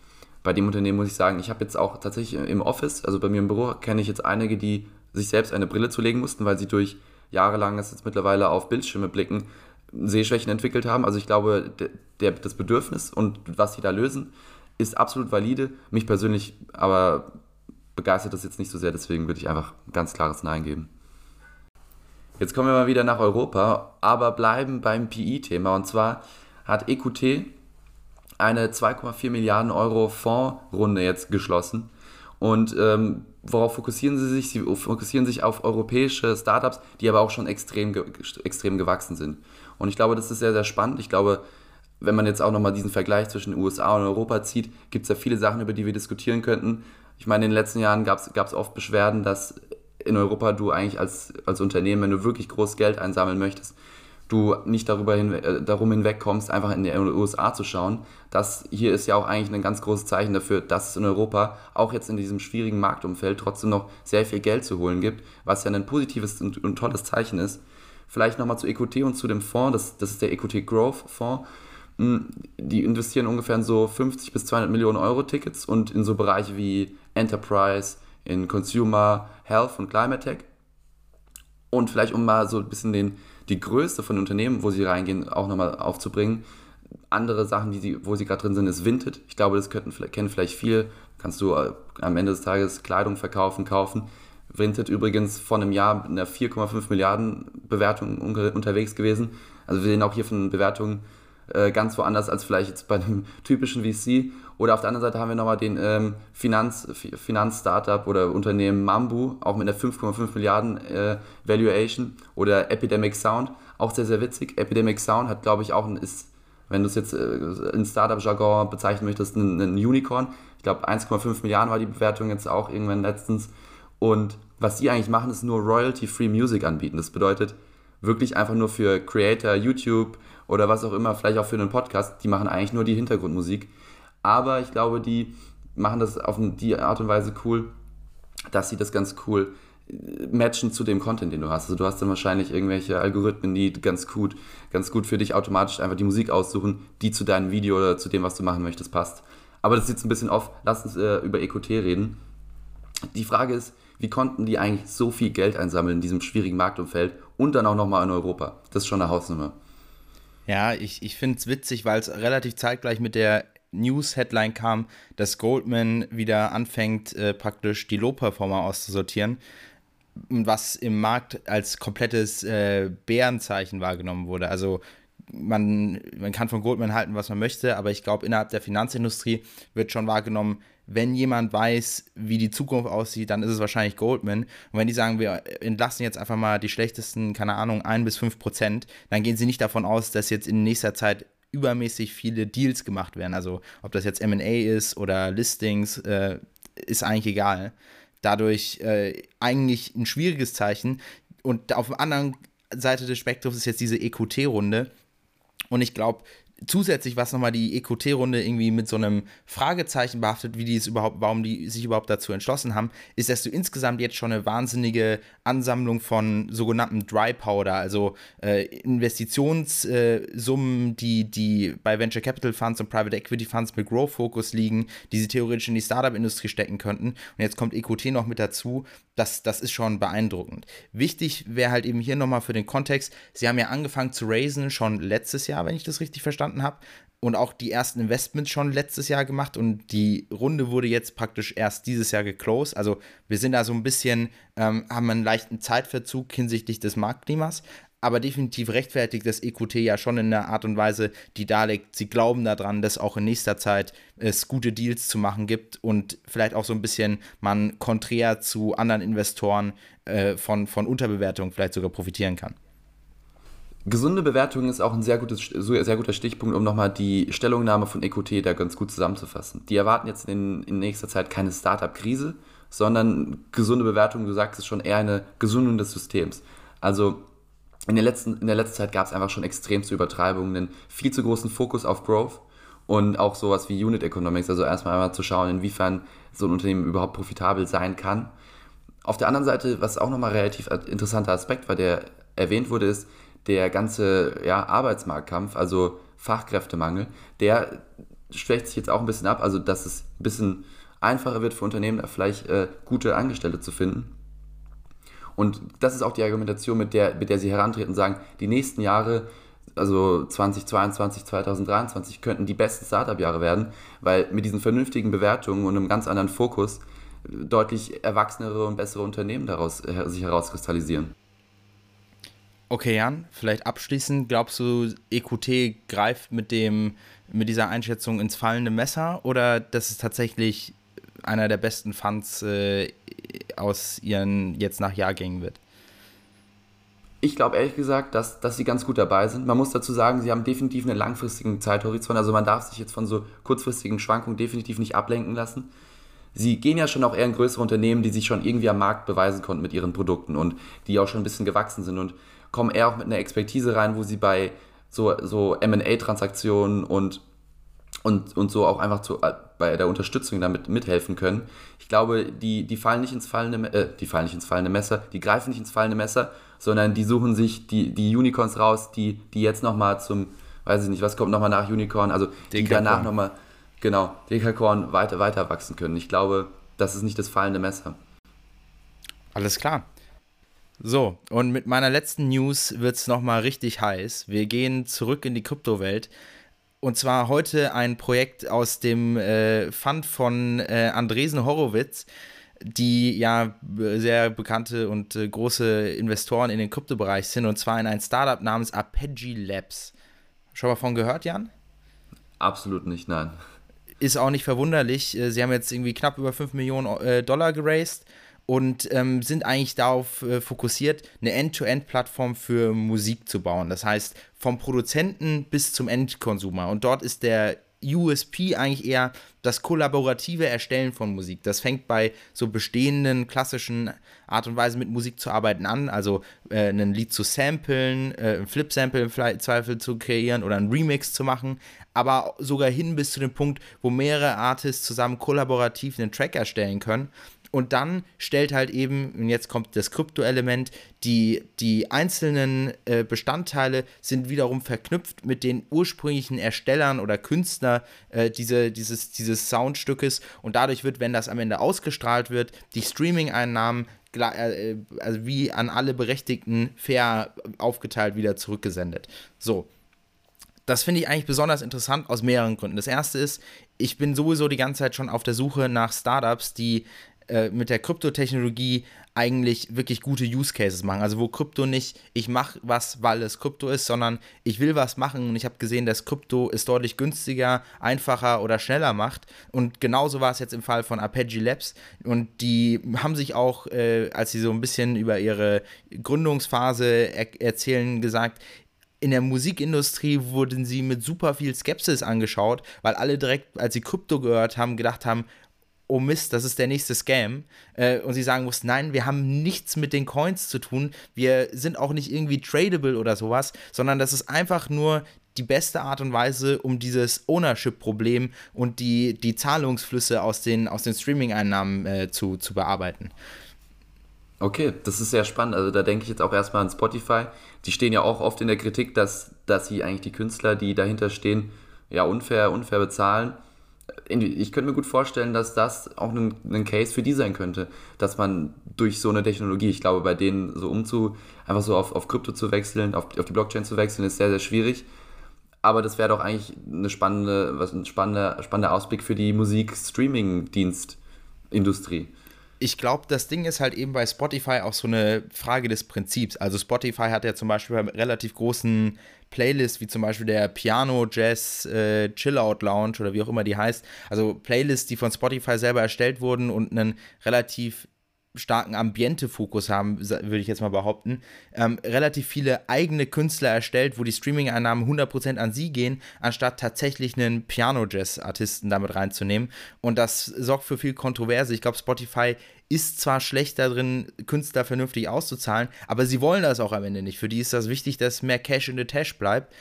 bei dem Unternehmen muss ich sagen, ich habe jetzt auch tatsächlich im Office, also bei mir im Büro, kenne ich jetzt einige, die sich selbst eine Brille zulegen mussten, weil sie durch jahrelanges jetzt mittlerweile auf Bildschirme blicken, Sehschwächen entwickelt haben. Also ich glaube, der, der, das Bedürfnis und was sie da lösen, ist absolut valide. Mich persönlich aber begeistert das jetzt nicht so sehr, deswegen würde ich einfach ein ganz klares Nein geben. Jetzt kommen wir mal wieder nach Europa, aber bleiben beim PI-Thema. Und zwar hat EQT eine 2,4 Milliarden Euro Fondsrunde jetzt geschlossen. Und ähm, worauf fokussieren sie sich? Sie fokussieren sich auf europäische Startups, die aber auch schon extrem, extrem gewachsen sind. Und ich glaube, das ist sehr, sehr spannend. Ich glaube, wenn man jetzt auch nochmal diesen Vergleich zwischen den USA und Europa zieht, gibt es ja viele Sachen, über die wir diskutieren könnten. Ich meine, in den letzten Jahren gab es oft Beschwerden, dass in Europa du eigentlich als, als Unternehmen, wenn du wirklich groß Geld einsammeln möchtest, du nicht darüber hin, äh, darum hinwegkommst, einfach in die USA zu schauen. Das hier ist ja auch eigentlich ein ganz großes Zeichen dafür, dass es in Europa auch jetzt in diesem schwierigen Marktumfeld trotzdem noch sehr viel Geld zu holen gibt, was ja ein positives und, und tolles Zeichen ist. Vielleicht nochmal zu EQT und zu dem Fonds, das, das ist der EQT Growth Fonds. Hm, die investieren ungefähr in so 50 bis 200 Millionen Euro Tickets und in so Bereiche wie Enterprise, in Consumer, Health und Climate Tech. Und vielleicht um mal so ein bisschen den, die Größe von Unternehmen, wo sie reingehen, auch nochmal aufzubringen. Andere Sachen, die sie, wo sie gerade drin sind, ist Vinted. Ich glaube, das könnten, kennen vielleicht viele. Kannst du äh, am Ende des Tages Kleidung verkaufen, kaufen. Vinted übrigens vor einem Jahr mit einer 4,5 Milliarden Bewertung unterwegs gewesen. Also wir sehen auch hier von Bewertungen äh, ganz woanders als vielleicht jetzt bei einem typischen VC. Oder auf der anderen Seite haben wir nochmal den ähm, Finanz, Finanz-Startup oder Unternehmen Mambu, auch mit einer 5,5 Milliarden äh, Valuation. Oder Epidemic Sound, auch sehr, sehr witzig. Epidemic Sound hat, glaube ich, auch ein, ist, wenn du es jetzt äh, in Startup-Jargon bezeichnen möchtest, ein, ein Unicorn. Ich glaube, 1,5 Milliarden war die Bewertung jetzt auch irgendwann letztens. Und was die eigentlich machen, ist nur Royalty-Free Music anbieten. Das bedeutet wirklich einfach nur für Creator, YouTube oder was auch immer, vielleicht auch für einen Podcast, die machen eigentlich nur die Hintergrundmusik. Aber ich glaube, die machen das auf die Art und Weise cool, dass sie das ganz cool äh, matchen zu dem Content, den du hast. Also du hast dann wahrscheinlich irgendwelche Algorithmen, die ganz gut, ganz gut für dich automatisch einfach die Musik aussuchen, die zu deinem Video oder zu dem, was du machen möchtest, passt. Aber das ist jetzt ein bisschen off. Lass uns äh, über EQT reden. Die Frage ist, wie konnten die eigentlich so viel Geld einsammeln in diesem schwierigen Marktumfeld und dann auch nochmal in Europa? Das ist schon eine Hausnummer. Ja, ich, ich finde es witzig, weil es relativ zeitgleich mit der News-Headline kam, dass Goldman wieder anfängt, äh, praktisch die Low-Performer auszusortieren, was im Markt als komplettes äh, Bärenzeichen wahrgenommen wurde. Also man, man kann von Goldman halten, was man möchte, aber ich glaube, innerhalb der Finanzindustrie wird schon wahrgenommen, wenn jemand weiß, wie die Zukunft aussieht, dann ist es wahrscheinlich Goldman. Und wenn die sagen, wir entlassen jetzt einfach mal die schlechtesten, keine Ahnung, ein bis fünf Prozent, dann gehen sie nicht davon aus, dass jetzt in nächster Zeit übermäßig viele Deals gemacht werden. Also ob das jetzt MA ist oder Listings, äh, ist eigentlich egal. Dadurch äh, eigentlich ein schwieriges Zeichen. Und auf der anderen Seite des Spektrums ist jetzt diese EQT-Runde. Und ich glaube, zusätzlich, was nochmal die EQT-Runde irgendwie mit so einem Fragezeichen behaftet, wie die es überhaupt, warum die sich überhaupt dazu entschlossen haben, ist, dass du insgesamt jetzt schon eine wahnsinnige Ansammlung von sogenannten Dry Powder, also äh, Investitionssummen, äh, die, die bei Venture Capital Funds und Private Equity Funds mit Growth Focus liegen, die sie theoretisch in die Startup-Industrie stecken könnten. Und jetzt kommt EQT noch mit dazu. Das, das ist schon beeindruckend. Wichtig wäre halt eben hier nochmal für den Kontext, sie haben ja angefangen zu raisen schon letztes Jahr, wenn ich das richtig verstanden habe und auch die ersten Investments schon letztes Jahr gemacht und die Runde wurde jetzt praktisch erst dieses Jahr geclosed. Also wir sind da so ein bisschen, ähm, haben einen leichten Zeitverzug hinsichtlich des Marktklimas, aber definitiv rechtfertigt das EQT ja schon in einer Art und Weise, die darlegt, sie glauben daran, dass auch in nächster Zeit es gute Deals zu machen gibt und vielleicht auch so ein bisschen man konträr zu anderen Investoren äh, von, von Unterbewertung vielleicht sogar profitieren kann. Gesunde Bewertung ist auch ein sehr, gutes, sehr guter Stichpunkt, um nochmal die Stellungnahme von EQT da ganz gut zusammenzufassen. Die erwarten jetzt in, in nächster Zeit keine Startup-Krise, sondern gesunde Bewertung, du sagst es schon, eher eine Gesundung des Systems. Also in der letzten, in der letzten Zeit gab es einfach schon extremste Übertreibungen, einen viel zu großen Fokus auf Growth und auch sowas wie Unit Economics, also erstmal einmal zu schauen, inwiefern so ein Unternehmen überhaupt profitabel sein kann. Auf der anderen Seite, was auch nochmal relativ interessanter Aspekt war, der erwähnt wurde, ist, der ganze ja, Arbeitsmarktkampf, also Fachkräftemangel, der schwächt sich jetzt auch ein bisschen ab, also dass es ein bisschen einfacher wird für Unternehmen, vielleicht äh, gute Angestellte zu finden. Und das ist auch die Argumentation, mit der, mit der sie herantreten und sagen, die nächsten Jahre, also 2022, 2023, könnten die besten Startup-Jahre werden, weil mit diesen vernünftigen Bewertungen und einem ganz anderen Fokus deutlich erwachsenere und bessere Unternehmen daraus äh, sich herauskristallisieren. Okay, Jan, vielleicht abschließend, glaubst du, EQT greift mit, dem, mit dieser Einschätzung ins fallende Messer oder dass es tatsächlich einer der besten Funds äh, aus ihren jetzt nach Jahrgängen wird? Ich glaube ehrlich gesagt, dass, dass sie ganz gut dabei sind. Man muss dazu sagen, sie haben definitiv einen langfristigen Zeithorizont. Also man darf sich jetzt von so kurzfristigen Schwankungen definitiv nicht ablenken lassen. sie gehen ja schon auch eher in größere Unternehmen, die sich schon irgendwie am Markt beweisen konnten mit ihren Produkten und die auch schon ein bisschen gewachsen sind und kommen eher auch mit einer Expertise rein, wo sie bei so, so MA-Transaktionen und, und, und so auch einfach zu, äh, bei der Unterstützung damit mithelfen können. Ich glaube, die, die fallen nicht ins fallende, äh, die fallen nicht ins fallende Messer, die greifen nicht ins fallende Messer, sondern die suchen sich die, die Unicorns raus, die, die jetzt nochmal zum, weiß ich nicht, was kommt nochmal nach Unicorn, also die danach nochmal, genau, Dekakorn weiter, weiter wachsen können. Ich glaube, das ist nicht das fallende Messer. Alles klar. So, und mit meiner letzten News wird es nochmal richtig heiß. Wir gehen zurück in die Kryptowelt. Und zwar heute ein Projekt aus dem äh, Fund von äh, Andresen Horowitz, die ja sehr bekannte und äh, große Investoren in den Kryptobereich sind, und zwar in ein Startup namens Arpeggi Labs. Schon mal von gehört, Jan? Absolut nicht, nein. Ist auch nicht verwunderlich. Äh, sie haben jetzt irgendwie knapp über 5 Millionen äh, Dollar geraced und ähm, sind eigentlich darauf äh, fokussiert, eine End-to-End-Plattform für Musik zu bauen. Das heißt, vom Produzenten bis zum Endkonsumer. Und dort ist der USP eigentlich eher das kollaborative Erstellen von Musik. Das fängt bei so bestehenden klassischen Art und Weise mit Musik zu arbeiten an, also äh, ein Lied zu samplen, äh, ein Flip-Sample im Zweifel zu kreieren oder ein Remix zu machen, aber sogar hin bis zu dem Punkt, wo mehrere Artists zusammen kollaborativ einen Track erstellen können und dann stellt halt eben, und jetzt kommt das Krypto-Element, die, die einzelnen äh, Bestandteile sind wiederum verknüpft mit den ursprünglichen Erstellern oder Künstler äh, diese, dieses, dieses Soundstückes. Und dadurch wird, wenn das am Ende ausgestrahlt wird, die Streaming-Einnahmen äh, also wie an alle Berechtigten fair aufgeteilt wieder zurückgesendet. So, das finde ich eigentlich besonders interessant aus mehreren Gründen. Das erste ist, ich bin sowieso die ganze Zeit schon auf der Suche nach Startups, die äh, mit der Kryptotechnologie eigentlich wirklich gute Use Cases machen. Also wo Krypto nicht, ich mache was, weil es Krypto ist, sondern ich will was machen und ich habe gesehen, dass Krypto es deutlich günstiger, einfacher oder schneller macht. Und genauso war es jetzt im Fall von Arpeggi Labs. Und die haben sich auch, äh, als sie so ein bisschen über ihre Gründungsphase er erzählen, gesagt, in der Musikindustrie wurden sie mit super viel Skepsis angeschaut, weil alle direkt, als sie Krypto gehört haben, gedacht haben, oh Mist, das ist der nächste Scam. Äh, und sie sagen mussten, nein, wir haben nichts mit den Coins zu tun. Wir sind auch nicht irgendwie tradable oder sowas, sondern das ist einfach nur die beste Art und Weise, um dieses Ownership-Problem und die, die Zahlungsflüsse aus den, aus den Streaming-Einnahmen äh, zu, zu bearbeiten. Okay, das ist sehr spannend. Also da denke ich jetzt auch erstmal an Spotify. Die stehen ja auch oft in der Kritik, dass, dass sie eigentlich die Künstler, die dahinter stehen, ja unfair, unfair bezahlen ich könnte mir gut vorstellen, dass das auch ein, ein, Case für die sein könnte, dass man durch so eine Technologie, ich glaube, bei denen so umzu, einfach so auf, auf Krypto zu wechseln, auf, auf die Blockchain zu wechseln, ist sehr, sehr schwierig. Aber das wäre doch eigentlich eine spannende, was ein spannender, spannender Ausblick für die Musik-Streaming-Dienstindustrie ich glaube, das Ding ist halt eben bei Spotify auch so eine Frage des Prinzips. Also Spotify hat ja zum Beispiel bei relativ großen Playlists, wie zum Beispiel der Piano Jazz äh, Chillout Lounge oder wie auch immer die heißt, also Playlists, die von Spotify selber erstellt wurden und einen relativ starken Ambiente-Fokus haben, würde ich jetzt mal behaupten, ähm, relativ viele eigene Künstler erstellt, wo die Streaming-Einnahmen 100% an sie gehen, anstatt tatsächlich einen Piano-Jazz-Artisten damit reinzunehmen. Und das sorgt für viel Kontroverse. Ich glaube, Spotify ist zwar schlechter drin, Künstler vernünftig auszuzahlen, aber sie wollen das auch am Ende nicht. Für die ist das wichtig, dass mehr Cash in the Tash bleibt.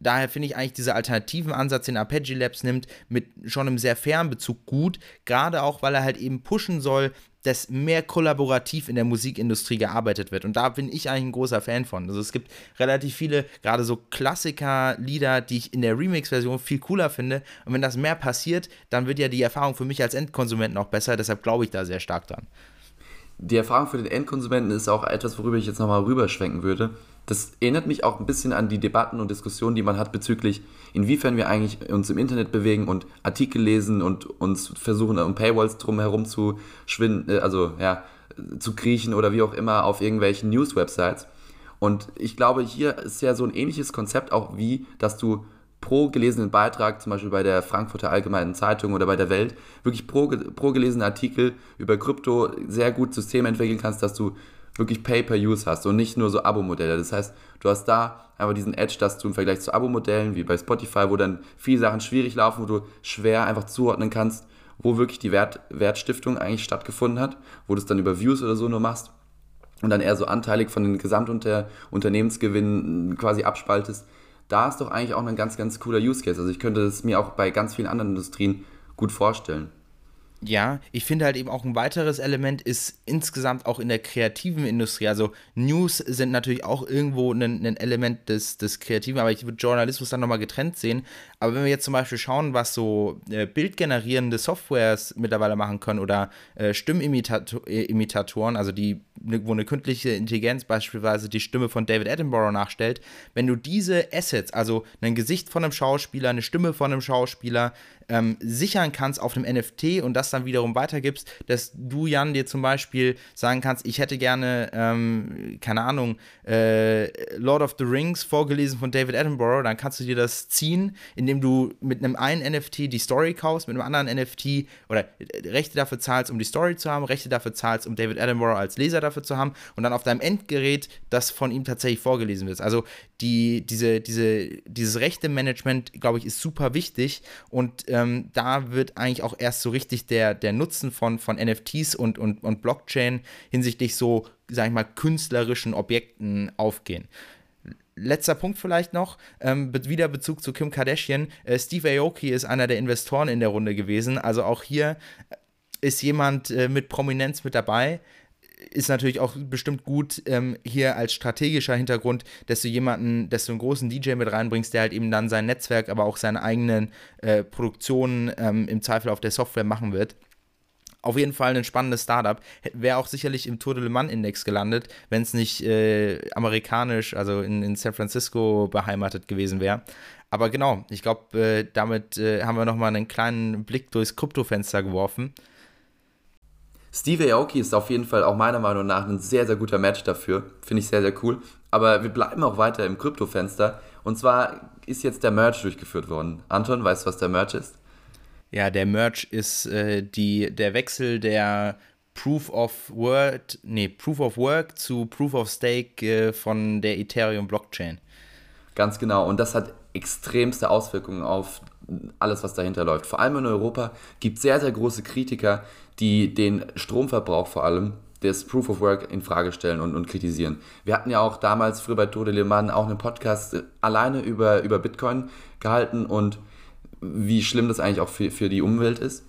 Daher finde ich eigentlich dieser alternativen Ansatz, den Arpeggi Labs nimmt, mit schon einem sehr fairen Bezug gut. Gerade auch, weil er halt eben pushen soll, dass mehr kollaborativ in der Musikindustrie gearbeitet wird. Und da bin ich eigentlich ein großer Fan von. Also es gibt relativ viele, gerade so Klassiker-Lieder, die ich in der Remix-Version viel cooler finde. Und wenn das mehr passiert, dann wird ja die Erfahrung für mich als Endkonsumenten auch besser. Deshalb glaube ich da sehr stark dran. Die Erfahrung für den Endkonsumenten ist auch etwas, worüber ich jetzt nochmal rüberschwenken würde. Das erinnert mich auch ein bisschen an die Debatten und Diskussionen, die man hat bezüglich, inwiefern wir eigentlich uns im Internet bewegen und Artikel lesen und uns versuchen, um Paywalls drum herum zu schwinden, äh, also ja, zu kriechen oder wie auch immer auf irgendwelchen News-Websites. Und ich glaube, hier ist ja so ein ähnliches Konzept auch wie, dass du pro gelesenen Beitrag, zum Beispiel bei der Frankfurter Allgemeinen Zeitung oder bei der Welt, wirklich pro, pro gelesenen Artikel über Krypto sehr gut Systeme entwickeln kannst, dass du wirklich Pay-per-Use hast und nicht nur so Abo-Modelle. Das heißt, du hast da einfach diesen Edge, dass du im Vergleich zu Abo-Modellen wie bei Spotify, wo dann viele Sachen schwierig laufen, wo du schwer einfach zuordnen kannst wo wirklich die Wert, Wertstiftung eigentlich stattgefunden hat, wo du es dann über Views oder so nur machst und dann eher so anteilig von den Gesamtunternehmensgewinnen quasi abspaltest, da ist doch eigentlich auch ein ganz, ganz cooler Use Case. Also ich könnte es mir auch bei ganz vielen anderen Industrien gut vorstellen. Ja, ich finde halt eben auch ein weiteres Element ist insgesamt auch in der kreativen Industrie. Also News sind natürlich auch irgendwo ein, ein Element des, des Kreativen, aber ich würde Journalismus dann nochmal getrennt sehen. Aber wenn wir jetzt zum Beispiel schauen, was so äh, bildgenerierende Softwares mittlerweile machen können oder äh, Stimmimitatoren, also die, wo eine künstliche Intelligenz beispielsweise die Stimme von David Attenborough nachstellt, wenn du diese Assets, also ein Gesicht von einem Schauspieler, eine Stimme von einem Schauspieler, ähm, sichern kannst auf einem NFT und das dann wiederum weitergibst, dass du, Jan, dir zum Beispiel sagen kannst, ich hätte gerne, ähm, keine Ahnung, äh, Lord of the Rings vorgelesen von David Attenborough, dann kannst du dir das ziehen, indem du mit einem einen NFT die Story kaufst, mit einem anderen NFT oder äh, Rechte dafür zahlst, um die Story zu haben, Rechte dafür zahlst, um David Attenborough als Leser dafür zu haben und dann auf deinem Endgerät das von ihm tatsächlich vorgelesen wird. Also die, diese, diese, dieses Rechte-Management, glaube ich, ist super wichtig und ähm, da wird eigentlich auch erst so richtig der, der Nutzen von, von NFTs und, und, und Blockchain hinsichtlich so, sag ich mal, künstlerischen Objekten aufgehen letzter Punkt vielleicht noch, ähm, wieder Bezug zu Kim Kardashian. Äh, Steve Aoki ist einer der Investoren in der Runde gewesen. Also auch hier ist jemand äh, mit Prominenz mit dabei ist natürlich auch bestimmt gut ähm, hier als strategischer Hintergrund, dass du jemanden, dass du einen großen DJ mit reinbringst, der halt eben dann sein Netzwerk, aber auch seine eigenen äh, Produktionen ähm, im Zweifel auf der Software machen wird. Auf jeden Fall ein spannendes Startup. Wäre auch sicherlich im Tour de Le Mans Index gelandet, wenn es nicht äh, amerikanisch, also in, in San Francisco beheimatet gewesen wäre. Aber genau, ich glaube, äh, damit äh, haben wir nochmal einen kleinen Blick durchs Kryptofenster geworfen. Steve Aoki ist auf jeden Fall auch meiner Meinung nach ein sehr, sehr guter Match dafür. Finde ich sehr, sehr cool. Aber wir bleiben auch weiter im Kryptofenster. Und zwar ist jetzt der Merch durchgeführt worden. Anton, weißt du, was der Merch ist? Ja, der Merch ist äh, die, der Wechsel der Proof of Word, nee, Proof of Work zu Proof of Stake äh, von der Ethereum Blockchain. Ganz genau. Und das hat extremste Auswirkungen auf alles, was dahinter läuft. Vor allem in Europa gibt es sehr, sehr große Kritiker, die den Stromverbrauch vor allem des Proof of Work in Frage stellen und, und kritisieren. Wir hatten ja auch damals früher bei Tode Lehmann auch einen Podcast äh, alleine über, über Bitcoin gehalten und wie schlimm das eigentlich auch für, für die Umwelt ist.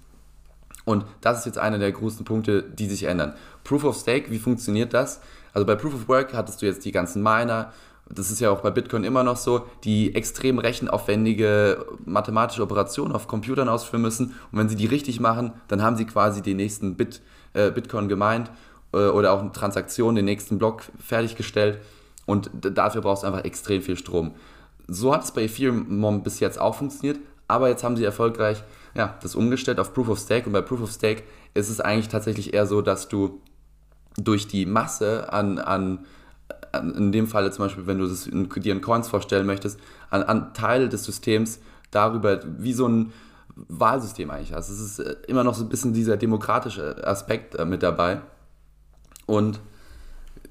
Und das ist jetzt einer der großen Punkte, die sich ändern. Proof of Stake, wie funktioniert das? Also bei Proof of Work hattest du jetzt die ganzen Miner, das ist ja auch bei Bitcoin immer noch so, die extrem rechenaufwendige mathematische Operationen auf Computern ausführen müssen. Und wenn sie die richtig machen, dann haben sie quasi den nächsten Bit, äh, Bitcoin gemeint äh, oder auch eine Transaktion, den nächsten Block fertiggestellt. Und dafür brauchst du einfach extrem viel Strom. So hat es bei Ethereum bis jetzt auch funktioniert, aber jetzt haben sie erfolgreich ja, das umgestellt auf Proof of Stake. Und bei Proof of Stake ist es eigentlich tatsächlich eher so, dass du durch die Masse an, an in dem Fall zum Beispiel, wenn du das in, dir in Coins vorstellen möchtest, an, an Teil des Systems darüber, wie so ein Wahlsystem eigentlich. Also es ist äh, immer noch so ein bisschen dieser demokratische Aspekt äh, mit dabei. Und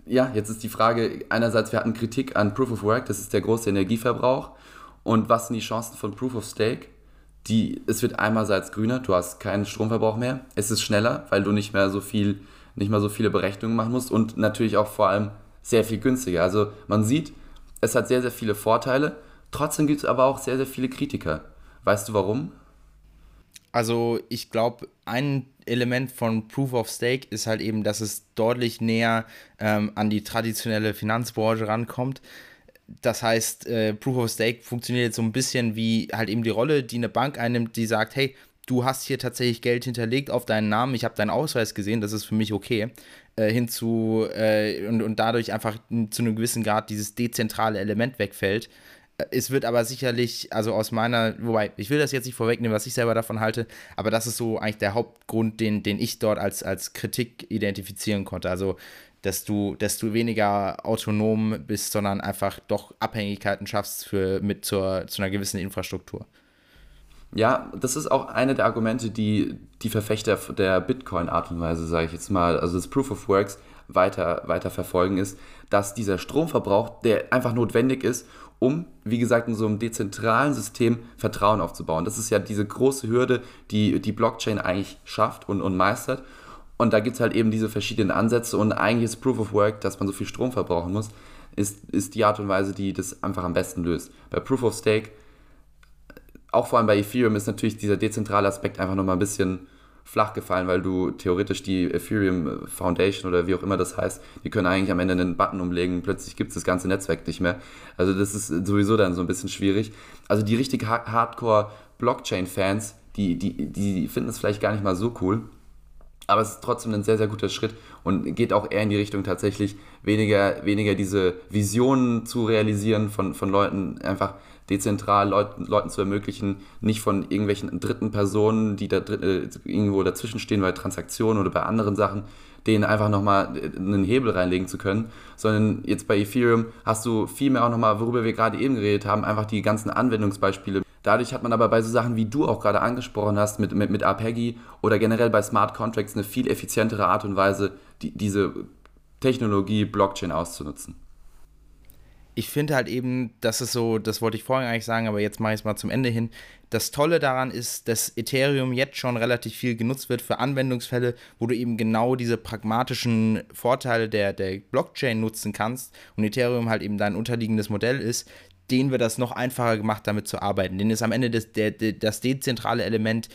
ja, jetzt ist die Frage, einerseits, wir hatten Kritik an Proof of Work, das ist der große Energieverbrauch. Und was sind die Chancen von Proof of Stake? Die, es wird einerseits grüner, du hast keinen Stromverbrauch mehr. Es ist schneller, weil du nicht mehr so viel, nicht mehr so viele Berechnungen machen musst und natürlich auch vor allem sehr viel günstiger. Also man sieht, es hat sehr, sehr viele Vorteile. Trotzdem gibt es aber auch sehr, sehr viele Kritiker. Weißt du warum? Also ich glaube, ein Element von Proof of Stake ist halt eben, dass es deutlich näher ähm, an die traditionelle Finanzbranche rankommt. Das heißt, äh, Proof of Stake funktioniert jetzt so ein bisschen wie halt eben die Rolle, die eine Bank einnimmt, die sagt, hey, du hast hier tatsächlich Geld hinterlegt auf deinen Namen, ich habe deinen Ausweis gesehen, das ist für mich okay, äh, hinzu äh, und, und dadurch einfach zu einem gewissen Grad dieses dezentrale Element wegfällt. Äh, es wird aber sicherlich, also aus meiner, wobei, ich will das jetzt nicht vorwegnehmen, was ich selber davon halte, aber das ist so eigentlich der Hauptgrund, den, den ich dort als, als Kritik identifizieren konnte. Also, dass du, dass du weniger autonom bist, sondern einfach doch Abhängigkeiten schaffst für, mit zur, zu einer gewissen Infrastruktur. Ja, das ist auch eine der Argumente, die die Verfechter der Bitcoin-Art und Weise, sage ich jetzt mal, also des Proof of Works weiter, weiter verfolgen, ist, dass dieser Stromverbrauch, der einfach notwendig ist, um, wie gesagt, in so einem dezentralen System Vertrauen aufzubauen. Das ist ja diese große Hürde, die die Blockchain eigentlich schafft und, und meistert. Und da gibt es halt eben diese verschiedenen Ansätze und eigentlich ist Proof of Work, dass man so viel Strom verbrauchen muss, ist, ist die Art und Weise, die das einfach am besten löst. Bei Proof of Stake, auch vor allem bei Ethereum, ist natürlich dieser dezentrale Aspekt einfach nochmal ein bisschen flach gefallen, weil du theoretisch die Ethereum Foundation oder wie auch immer das heißt, die können eigentlich am Ende einen Button umlegen, plötzlich gibt es das ganze Netzwerk nicht mehr. Also das ist sowieso dann so ein bisschen schwierig. Also die richtig Hardcore Blockchain-Fans, die, die, die finden es vielleicht gar nicht mal so cool. Aber es ist trotzdem ein sehr, sehr guter Schritt und geht auch eher in die Richtung tatsächlich weniger, weniger diese Visionen zu realisieren von, von Leuten, einfach dezentral Leuten, Leuten zu ermöglichen, nicht von irgendwelchen dritten Personen, die da äh, irgendwo dazwischen stehen bei Transaktionen oder bei anderen Sachen, denen einfach nochmal äh, einen Hebel reinlegen zu können, sondern jetzt bei Ethereum hast du vielmehr auch nochmal, worüber wir gerade eben geredet haben, einfach die ganzen Anwendungsbeispiele Dadurch hat man aber bei so Sachen, wie du auch gerade angesprochen hast, mit, mit, mit Arpeggi oder generell bei Smart Contracts eine viel effizientere Art und Weise, die, diese Technologie Blockchain auszunutzen. Ich finde halt eben, das ist so, das wollte ich vorhin eigentlich sagen, aber jetzt mache ich es mal zum Ende hin. Das Tolle daran ist, dass Ethereum jetzt schon relativ viel genutzt wird für Anwendungsfälle, wo du eben genau diese pragmatischen Vorteile der, der Blockchain nutzen kannst und Ethereum halt eben dein unterliegendes Modell ist, denen wird das noch einfacher gemacht, damit zu arbeiten. Denen ist am Ende das, der, der, das dezentrale Element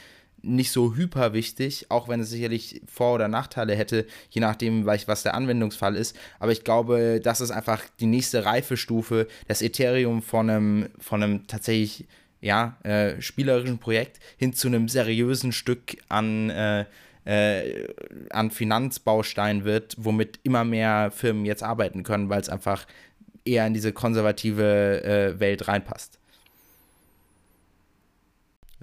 nicht so hyper wichtig, auch wenn es sicherlich Vor- oder Nachteile hätte, je nachdem, was der Anwendungsfall ist. Aber ich glaube, das ist einfach die nächste Reifestufe, das Ethereum von einem, von einem tatsächlich ja, äh, spielerischen Projekt hin zu einem seriösen Stück an, äh, äh, an Finanzbaustein wird, womit immer mehr Firmen jetzt arbeiten können, weil es einfach eher in diese konservative äh, Welt reinpasst.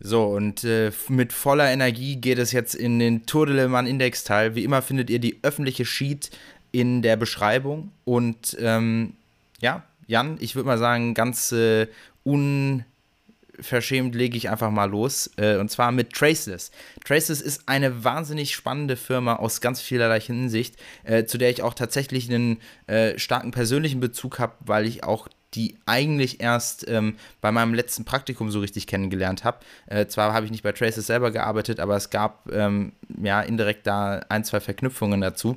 So, und äh, mit voller Energie geht es jetzt in den Tour de Le Mans Index-Teil. Wie immer findet ihr die öffentliche Sheet in der Beschreibung. Und ähm, ja, Jan, ich würde mal sagen, ganz äh, un verschämt lege ich einfach mal los. Äh, und zwar mit Traceless. Traceless ist eine wahnsinnig spannende Firma aus ganz vielerlei Hinsicht, äh, zu der ich auch tatsächlich einen äh, starken persönlichen Bezug habe, weil ich auch die eigentlich erst ähm, bei meinem letzten Praktikum so richtig kennengelernt habe. Äh, zwar habe ich nicht bei Traces selber gearbeitet, aber es gab ähm, ja indirekt da ein, zwei Verknüpfungen dazu.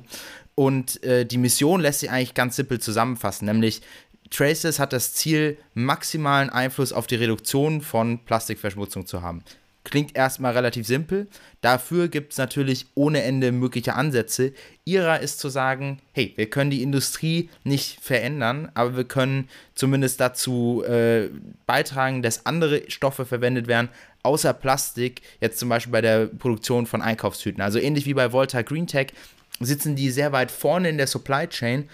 Und äh, die Mission lässt sich eigentlich ganz simpel zusammenfassen, nämlich Traces hat das Ziel, maximalen Einfluss auf die Reduktion von Plastikverschmutzung zu haben. Klingt erstmal relativ simpel. Dafür gibt es natürlich ohne Ende mögliche Ansätze. Ihrer ist zu sagen, hey, wir können die Industrie nicht verändern, aber wir können zumindest dazu äh, beitragen, dass andere Stoffe verwendet werden, außer Plastik, jetzt zum Beispiel bei der Produktion von Einkaufstüten. Also ähnlich wie bei Volta Greentech sitzen die sehr weit vorne in der Supply Chain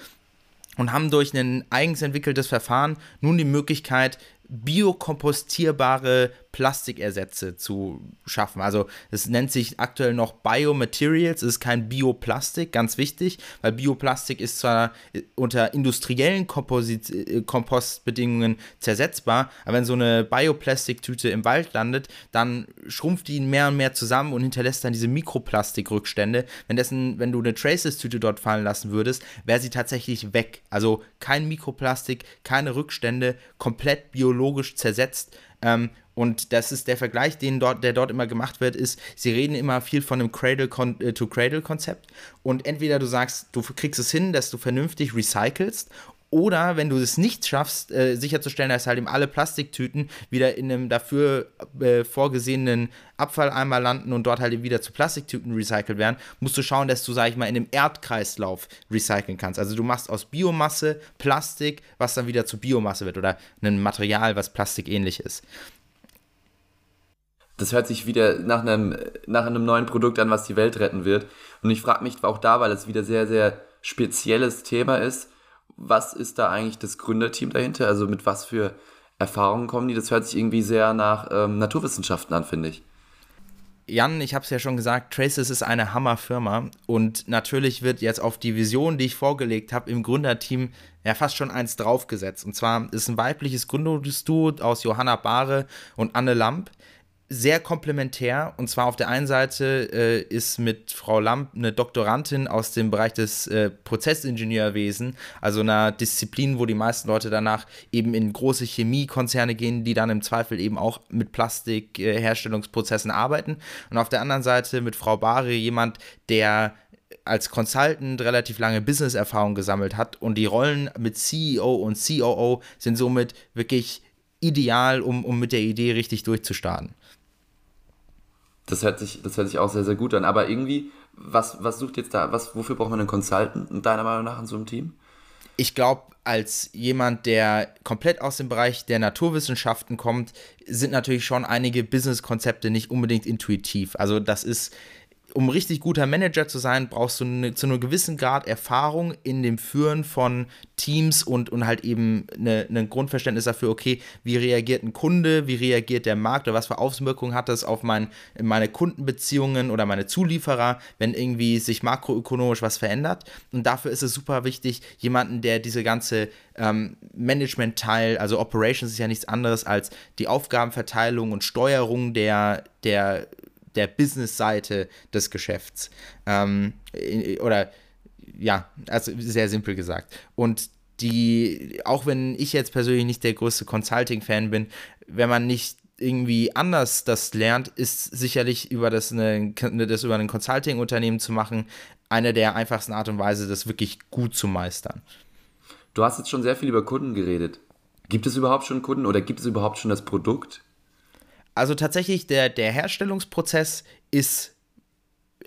und haben durch ein eigens entwickeltes Verfahren nun die Möglichkeit, biokompostierbare Plastikersätze zu schaffen. Also es nennt sich aktuell noch Biomaterials, es ist kein Bioplastik, ganz wichtig, weil Bioplastik ist zwar unter industriellen Komposit äh, Kompostbedingungen zersetzbar, aber wenn so eine Bioplastiktüte im Wald landet, dann schrumpft die mehr und mehr zusammen und hinterlässt dann diese Mikroplastikrückstände. Wenn, dessen, wenn du eine Traces-Tüte dort fallen lassen würdest, wäre sie tatsächlich weg. Also kein Mikroplastik, keine Rückstände, komplett biologisch zersetzt. Ähm, und das ist der Vergleich, den dort, der dort immer gemacht wird, ist, sie reden immer viel von einem Cradle-to-Cradle-Konzept. Und entweder du sagst, du kriegst es hin, dass du vernünftig recycelst, oder wenn du es nicht schaffst, äh, sicherzustellen, dass halt eben alle Plastiktüten wieder in einem dafür äh, vorgesehenen Abfalleimer landen und dort halt eben wieder zu Plastiktüten recycelt werden, musst du schauen, dass du, sag ich mal, in einem Erdkreislauf recyceln kannst. Also du machst aus Biomasse Plastik, was dann wieder zu Biomasse wird oder ein Material, was plastikähnlich ist das hört sich wieder nach einem, nach einem neuen Produkt an, was die Welt retten wird. Und ich frage mich auch da, weil es wieder sehr, sehr spezielles Thema ist, was ist da eigentlich das Gründerteam dahinter? Also mit was für Erfahrungen kommen die? Das hört sich irgendwie sehr nach ähm, Naturwissenschaften an, finde ich. Jan, ich habe es ja schon gesagt, Traces ist eine Hammerfirma und natürlich wird jetzt auf die Vision, die ich vorgelegt habe, im Gründerteam ja fast schon eins draufgesetzt. Und zwar ist ein weibliches Gründungsduo aus Johanna Bahre und Anne Lamp sehr komplementär. Und zwar auf der einen Seite äh, ist mit Frau Lamp eine Doktorandin aus dem Bereich des äh, Prozessingenieurwesen, also einer Disziplin, wo die meisten Leute danach eben in große Chemiekonzerne gehen, die dann im Zweifel eben auch mit Plastikherstellungsprozessen äh, arbeiten. Und auf der anderen Seite mit Frau Bare jemand, der als Consultant relativ lange Business-Erfahrung gesammelt hat und die Rollen mit CEO und COO sind somit wirklich ideal, um, um mit der Idee richtig durchzustarten. Das hört, sich, das hört sich auch sehr, sehr gut an. Aber irgendwie, was, was sucht jetzt da, was, wofür braucht man einen Consultant, deiner Meinung nach, in so einem Team? Ich glaube, als jemand, der komplett aus dem Bereich der Naturwissenschaften kommt, sind natürlich schon einige Business-Konzepte nicht unbedingt intuitiv. Also das ist um richtig guter Manager zu sein, brauchst du eine, zu einem gewissen Grad Erfahrung in dem Führen von Teams und, und halt eben ein Grundverständnis dafür, okay, wie reagiert ein Kunde, wie reagiert der Markt oder was für Auswirkungen hat das auf mein, meine Kundenbeziehungen oder meine Zulieferer, wenn irgendwie sich makroökonomisch was verändert. Und dafür ist es super wichtig, jemanden, der diese ganze ähm, Management-Teil, also Operations ist ja nichts anderes als die Aufgabenverteilung und Steuerung der, der der Business-Seite des Geschäfts. Ähm, oder ja, also sehr simpel gesagt. Und die, auch wenn ich jetzt persönlich nicht der größte Consulting-Fan bin, wenn man nicht irgendwie anders das lernt, ist sicherlich über das, eine, das über ein Consulting-Unternehmen zu machen, eine der einfachsten Art und Weise, das wirklich gut zu meistern. Du hast jetzt schon sehr viel über Kunden geredet. Gibt es überhaupt schon Kunden oder gibt es überhaupt schon das Produkt? Also tatsächlich, der, der Herstellungsprozess ist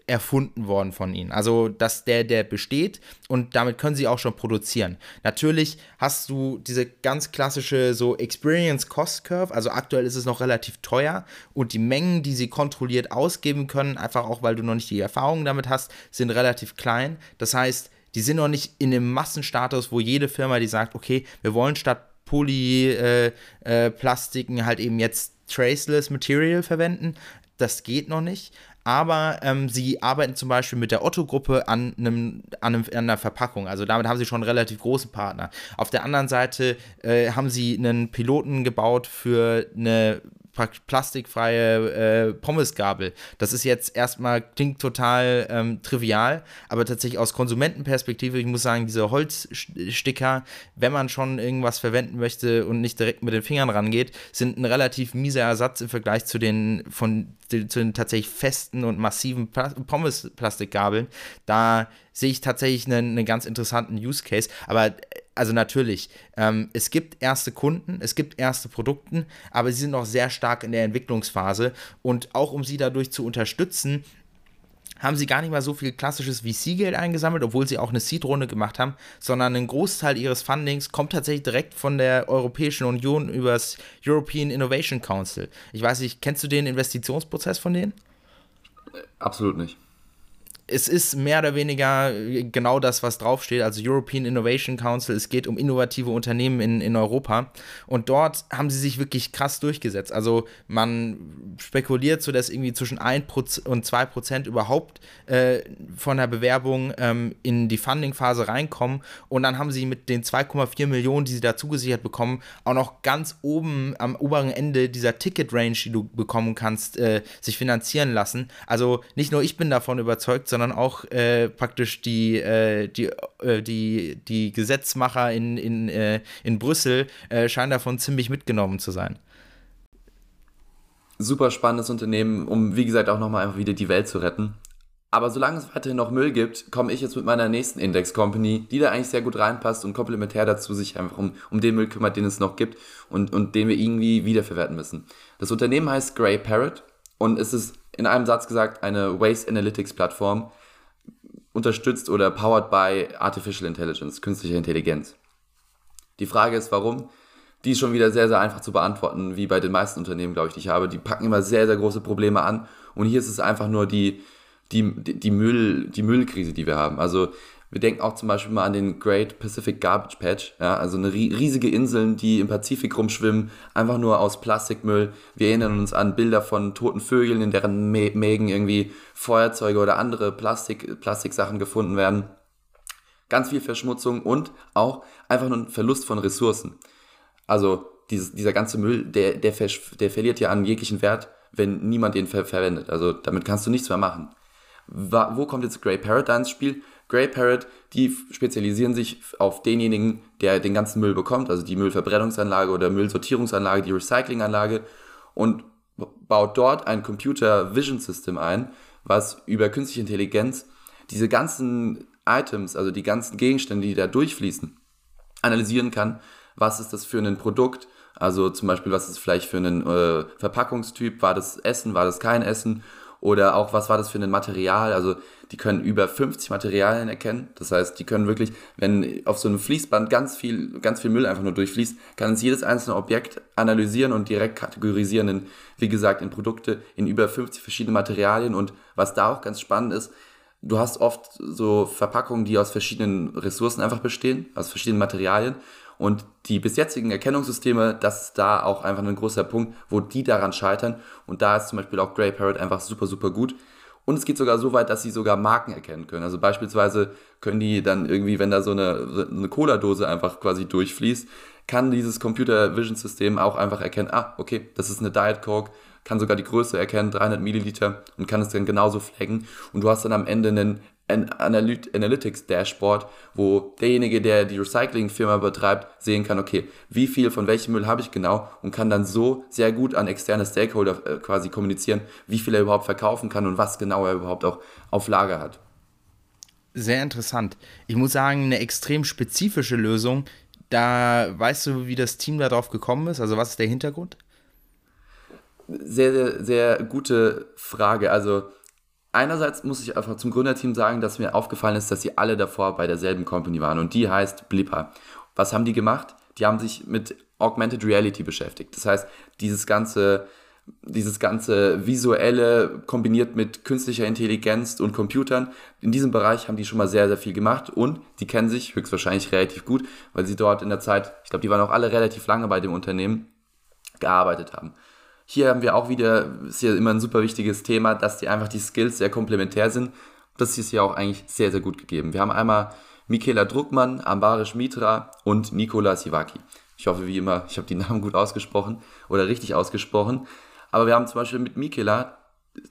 erfunden worden von ihnen. Also, dass der, der besteht und damit können sie auch schon produzieren. Natürlich hast du diese ganz klassische so Experience Cost Curve, also aktuell ist es noch relativ teuer und die Mengen, die sie kontrolliert ausgeben können, einfach auch weil du noch nicht die Erfahrung damit hast, sind relativ klein. Das heißt, die sind noch nicht in dem Massenstatus, wo jede Firma, die sagt, okay, wir wollen statt Polyplastiken äh, äh, halt eben jetzt Traceless Material verwenden. Das geht noch nicht. Aber ähm, sie arbeiten zum Beispiel mit der Otto-Gruppe an, einem, an, einem, an einer Verpackung. Also damit haben sie schon einen relativ großen Partner. Auf der anderen Seite äh, haben sie einen Piloten gebaut für eine plastikfreie äh, Pommesgabel. Das ist jetzt erstmal, klingt total ähm, trivial, aber tatsächlich aus Konsumentenperspektive, ich muss sagen, diese Holzsticker, wenn man schon irgendwas verwenden möchte und nicht direkt mit den Fingern rangeht, sind ein relativ mieser Ersatz im Vergleich zu den von zu den tatsächlich festen und massiven Pommes-Plastikgabeln. Da sehe ich tatsächlich einen, einen ganz interessanten Use Case. Aber also natürlich, ähm, es gibt erste Kunden, es gibt erste Produkte, aber sie sind noch sehr stark in der Entwicklungsphase und auch um sie dadurch zu unterstützen, haben sie gar nicht mal so viel klassisches VC-Geld eingesammelt, obwohl sie auch eine Seed-Runde gemacht haben, sondern ein Großteil ihres Fundings kommt tatsächlich direkt von der Europäischen Union übers European Innovation Council. Ich weiß nicht, kennst du den Investitionsprozess von denen? Absolut nicht es ist mehr oder weniger genau das, was draufsteht, also European Innovation Council. Es geht um innovative Unternehmen in, in Europa. Und dort haben sie sich wirklich krass durchgesetzt. Also man spekuliert so, dass irgendwie zwischen 1% und 2% überhaupt äh, von der Bewerbung ähm, in die Funding-Phase reinkommen. Und dann haben sie mit den 2,4 Millionen, die sie da zugesichert bekommen, auch noch ganz oben am oberen Ende dieser Ticket-Range, die du bekommen kannst, äh, sich finanzieren lassen. Also nicht nur ich bin davon überzeugt, sondern sondern auch äh, praktisch die, äh, die, äh, die, die Gesetzmacher in, in, äh, in Brüssel äh, scheinen davon ziemlich mitgenommen zu sein. Super spannendes Unternehmen, um wie gesagt auch nochmal einfach wieder die Welt zu retten. Aber solange es weiterhin noch Müll gibt, komme ich jetzt mit meiner nächsten Index Company, die da eigentlich sehr gut reinpasst und komplementär dazu sich einfach um, um den Müll kümmert, den es noch gibt und, und den wir irgendwie wiederverwerten müssen. Das Unternehmen heißt Grey Parrot und es ist in einem Satz gesagt eine Waste Analytics Plattform, unterstützt oder powered by Artificial Intelligence, künstliche Intelligenz. Die Frage ist, warum? Die ist schon wieder sehr, sehr einfach zu beantworten, wie bei den meisten Unternehmen, glaube ich, die ich habe. Die packen immer sehr, sehr große Probleme an. Und hier ist es einfach nur die, die, die, Müll, die Müllkrise, die wir haben. Also wir denken auch zum Beispiel mal an den Great Pacific Garbage Patch, ja, also eine riesige Inseln, die im Pazifik rumschwimmen, einfach nur aus Plastikmüll. Wir erinnern uns an Bilder von toten Vögeln, in deren Mägen irgendwie Feuerzeuge oder andere Plastik, Plastiksachen gefunden werden. Ganz viel Verschmutzung und auch einfach nur ein Verlust von Ressourcen. Also dieses, dieser ganze Müll, der, der, der verliert ja an jeglichen Wert, wenn niemand den ver verwendet. Also damit kannst du nichts mehr machen. Wo kommt jetzt Grey da ins Spiel? Grey Parrot, die spezialisieren sich auf denjenigen, der den ganzen Müll bekommt, also die Müllverbrennungsanlage oder Müllsortierungsanlage, die Recyclinganlage und baut dort ein Computer Vision System ein, was über künstliche Intelligenz diese ganzen Items, also die ganzen Gegenstände, die da durchfließen, analysieren kann. Was ist das für ein Produkt? Also zum Beispiel, was ist vielleicht für ein äh, Verpackungstyp? War das Essen? War das kein Essen? Oder auch, was war das für ein Material? Also, die können über 50 Materialien erkennen. Das heißt, die können wirklich, wenn auf so einem Fließband ganz viel, ganz viel Müll einfach nur durchfließt, kann es jedes einzelne Objekt analysieren und direkt kategorisieren in, wie gesagt, in Produkte, in über 50 verschiedene Materialien. Und was da auch ganz spannend ist, du hast oft so Verpackungen, die aus verschiedenen Ressourcen einfach bestehen, aus verschiedenen Materialien. Und die bis jetzigen Erkennungssysteme, das ist da auch einfach ein großer Punkt, wo die daran scheitern. Und da ist zum Beispiel auch Grey Parrot einfach super, super gut. Und es geht sogar so weit, dass sie sogar Marken erkennen können. Also beispielsweise können die dann irgendwie, wenn da so eine, eine Cola-Dose einfach quasi durchfließt, kann dieses Computer Vision System auch einfach erkennen, ah, okay, das ist eine Diet Coke, kann sogar die Größe erkennen, 300 Milliliter und kann es dann genauso flaggen. Und du hast dann am Ende einen Analytics Dashboard, wo derjenige, der die Recyclingfirma betreibt, sehen kann, okay, wie viel von welchem Müll habe ich genau und kann dann so sehr gut an externe Stakeholder äh, quasi kommunizieren, wie viel er überhaupt verkaufen kann und was genau er überhaupt auch auf Lager hat. Sehr interessant. Ich muss sagen, eine extrem spezifische Lösung. Da weißt du, wie das Team darauf gekommen ist? Also was ist der Hintergrund? Sehr, sehr, sehr gute Frage. Also einerseits muss ich einfach zum Gründerteam sagen, dass mir aufgefallen ist, dass sie alle davor bei derselben Company waren und die heißt Blipper. Was haben die gemacht? Die haben sich mit Augmented Reality beschäftigt. Das heißt, dieses ganze, dieses ganze visuelle kombiniert mit künstlicher Intelligenz und Computern, in diesem Bereich haben die schon mal sehr, sehr viel gemacht und die kennen sich höchstwahrscheinlich relativ gut, weil sie dort in der Zeit, ich glaube, die waren auch alle relativ lange bei dem Unternehmen, gearbeitet haben. Hier haben wir auch wieder, ist ja immer ein super wichtiges Thema, dass die einfach die Skills sehr komplementär sind. Das ist hier auch eigentlich sehr, sehr gut gegeben. Wir haben einmal Michaela Druckmann, Ambarish Mitra und Nikola Sivaki. Ich hoffe, wie immer, ich habe die Namen gut ausgesprochen oder richtig ausgesprochen. Aber wir haben zum Beispiel mit Michaela,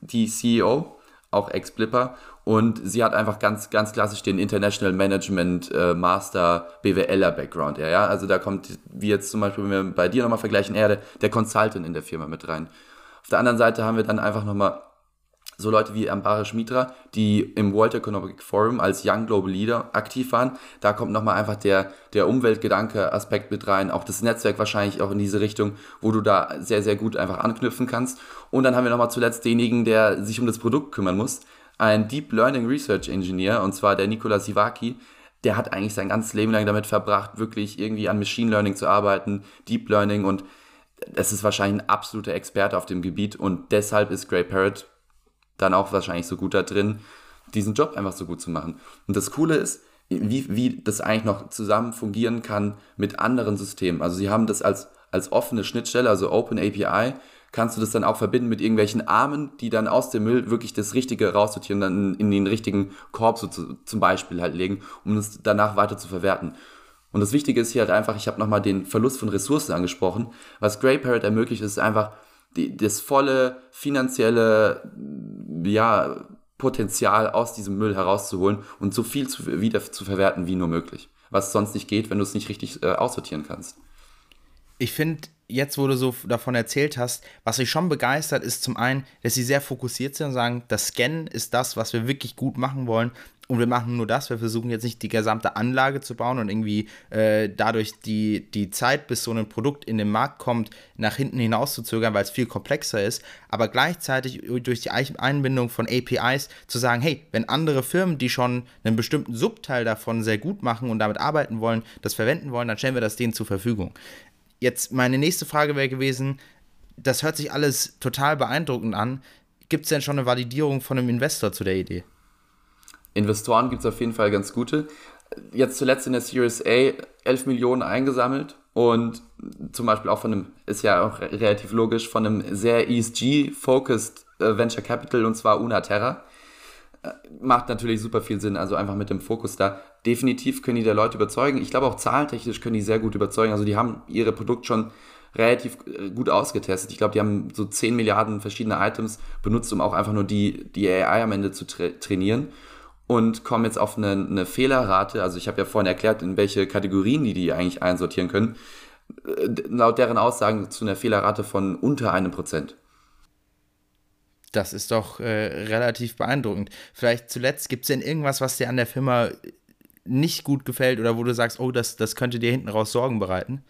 die CEO, auch Ex-Blipper. Und sie hat einfach ganz, ganz klassisch den International Management äh, Master BWLer Background. Ja, ja, also da kommt, wie jetzt zum Beispiel, wenn wir bei dir nochmal vergleichen, eher der, der Consultant in der Firma mit rein. Auf der anderen Seite haben wir dann einfach nochmal so Leute wie Ambarish Mitra, die im World Economic Forum als Young Global Leader aktiv waren. Da kommt nochmal einfach der, der Umweltgedanke-Aspekt mit rein, auch das Netzwerk wahrscheinlich auch in diese Richtung, wo du da sehr, sehr gut einfach anknüpfen kannst. Und dann haben wir nochmal zuletzt denjenigen, der sich um das Produkt kümmern muss, ein Deep Learning Research Engineer, und zwar der Nikola Sivaki, der hat eigentlich sein ganzes Leben lang damit verbracht, wirklich irgendwie an Machine Learning zu arbeiten, Deep Learning. Und das ist wahrscheinlich ein absoluter Experte auf dem Gebiet. Und deshalb ist Grey Parrot dann auch wahrscheinlich so gut da drin, diesen Job einfach so gut zu machen. Und das Coole ist, wie, wie das eigentlich noch zusammen fungieren kann mit anderen Systemen. Also sie haben das als, als offene Schnittstelle, also Open API, kannst du das dann auch verbinden mit irgendwelchen Armen, die dann aus dem Müll wirklich das Richtige raussortieren, dann in, den richtigen Korb so zu, zum Beispiel halt legen, um es danach weiter zu verwerten. Und das Wichtige ist hier halt einfach, ich habe nochmal den Verlust von Ressourcen angesprochen. Was Grey Parrot ermöglicht, ist einfach, die, das volle finanzielle ja, Potenzial aus diesem Müll herauszuholen und so viel zu, wieder zu verwerten wie nur möglich. Was sonst nicht geht, wenn du es nicht richtig äh, aussortieren kannst. Ich finde, jetzt, wo du so davon erzählt hast, was mich schon begeistert, ist zum einen, dass sie sehr fokussiert sind und sagen, das Scannen ist das, was wir wirklich gut machen wollen. Und wir machen nur das, wir versuchen jetzt nicht die gesamte Anlage zu bauen und irgendwie äh, dadurch die, die Zeit, bis so ein Produkt in den Markt kommt, nach hinten hinaus zu zögern, weil es viel komplexer ist. Aber gleichzeitig durch die Einbindung von APIs zu sagen, hey, wenn andere Firmen, die schon einen bestimmten Subteil davon sehr gut machen und damit arbeiten wollen, das verwenden wollen, dann stellen wir das denen zur Verfügung. Jetzt meine nächste Frage wäre gewesen, das hört sich alles total beeindruckend an. Gibt es denn schon eine Validierung von einem Investor zu der Idee? Investoren gibt es auf jeden Fall ganz gute. Jetzt zuletzt in der Series A 11 Millionen eingesammelt und zum Beispiel auch von einem, ist ja auch relativ logisch, von einem sehr ESG-focused äh, Venture Capital und zwar Unaterra. Äh, macht natürlich super viel Sinn, also einfach mit dem Fokus da. Definitiv können die der Leute überzeugen. Ich glaube auch zahlentechnisch können die sehr gut überzeugen. Also die haben ihre Produkt schon relativ äh, gut ausgetestet. Ich glaube, die haben so 10 Milliarden verschiedene Items benutzt, um auch einfach nur die, die AI am Ende zu tra trainieren und kommen jetzt auf eine, eine Fehlerrate. Also ich habe ja vorhin erklärt, in welche Kategorien die die eigentlich einsortieren können. Äh, laut deren Aussagen zu einer Fehlerrate von unter einem Prozent. Das ist doch äh, relativ beeindruckend. Vielleicht zuletzt, gibt es denn irgendwas, was dir an der Firma nicht gut gefällt oder wo du sagst, oh, das, das könnte dir hinten raus Sorgen bereiten?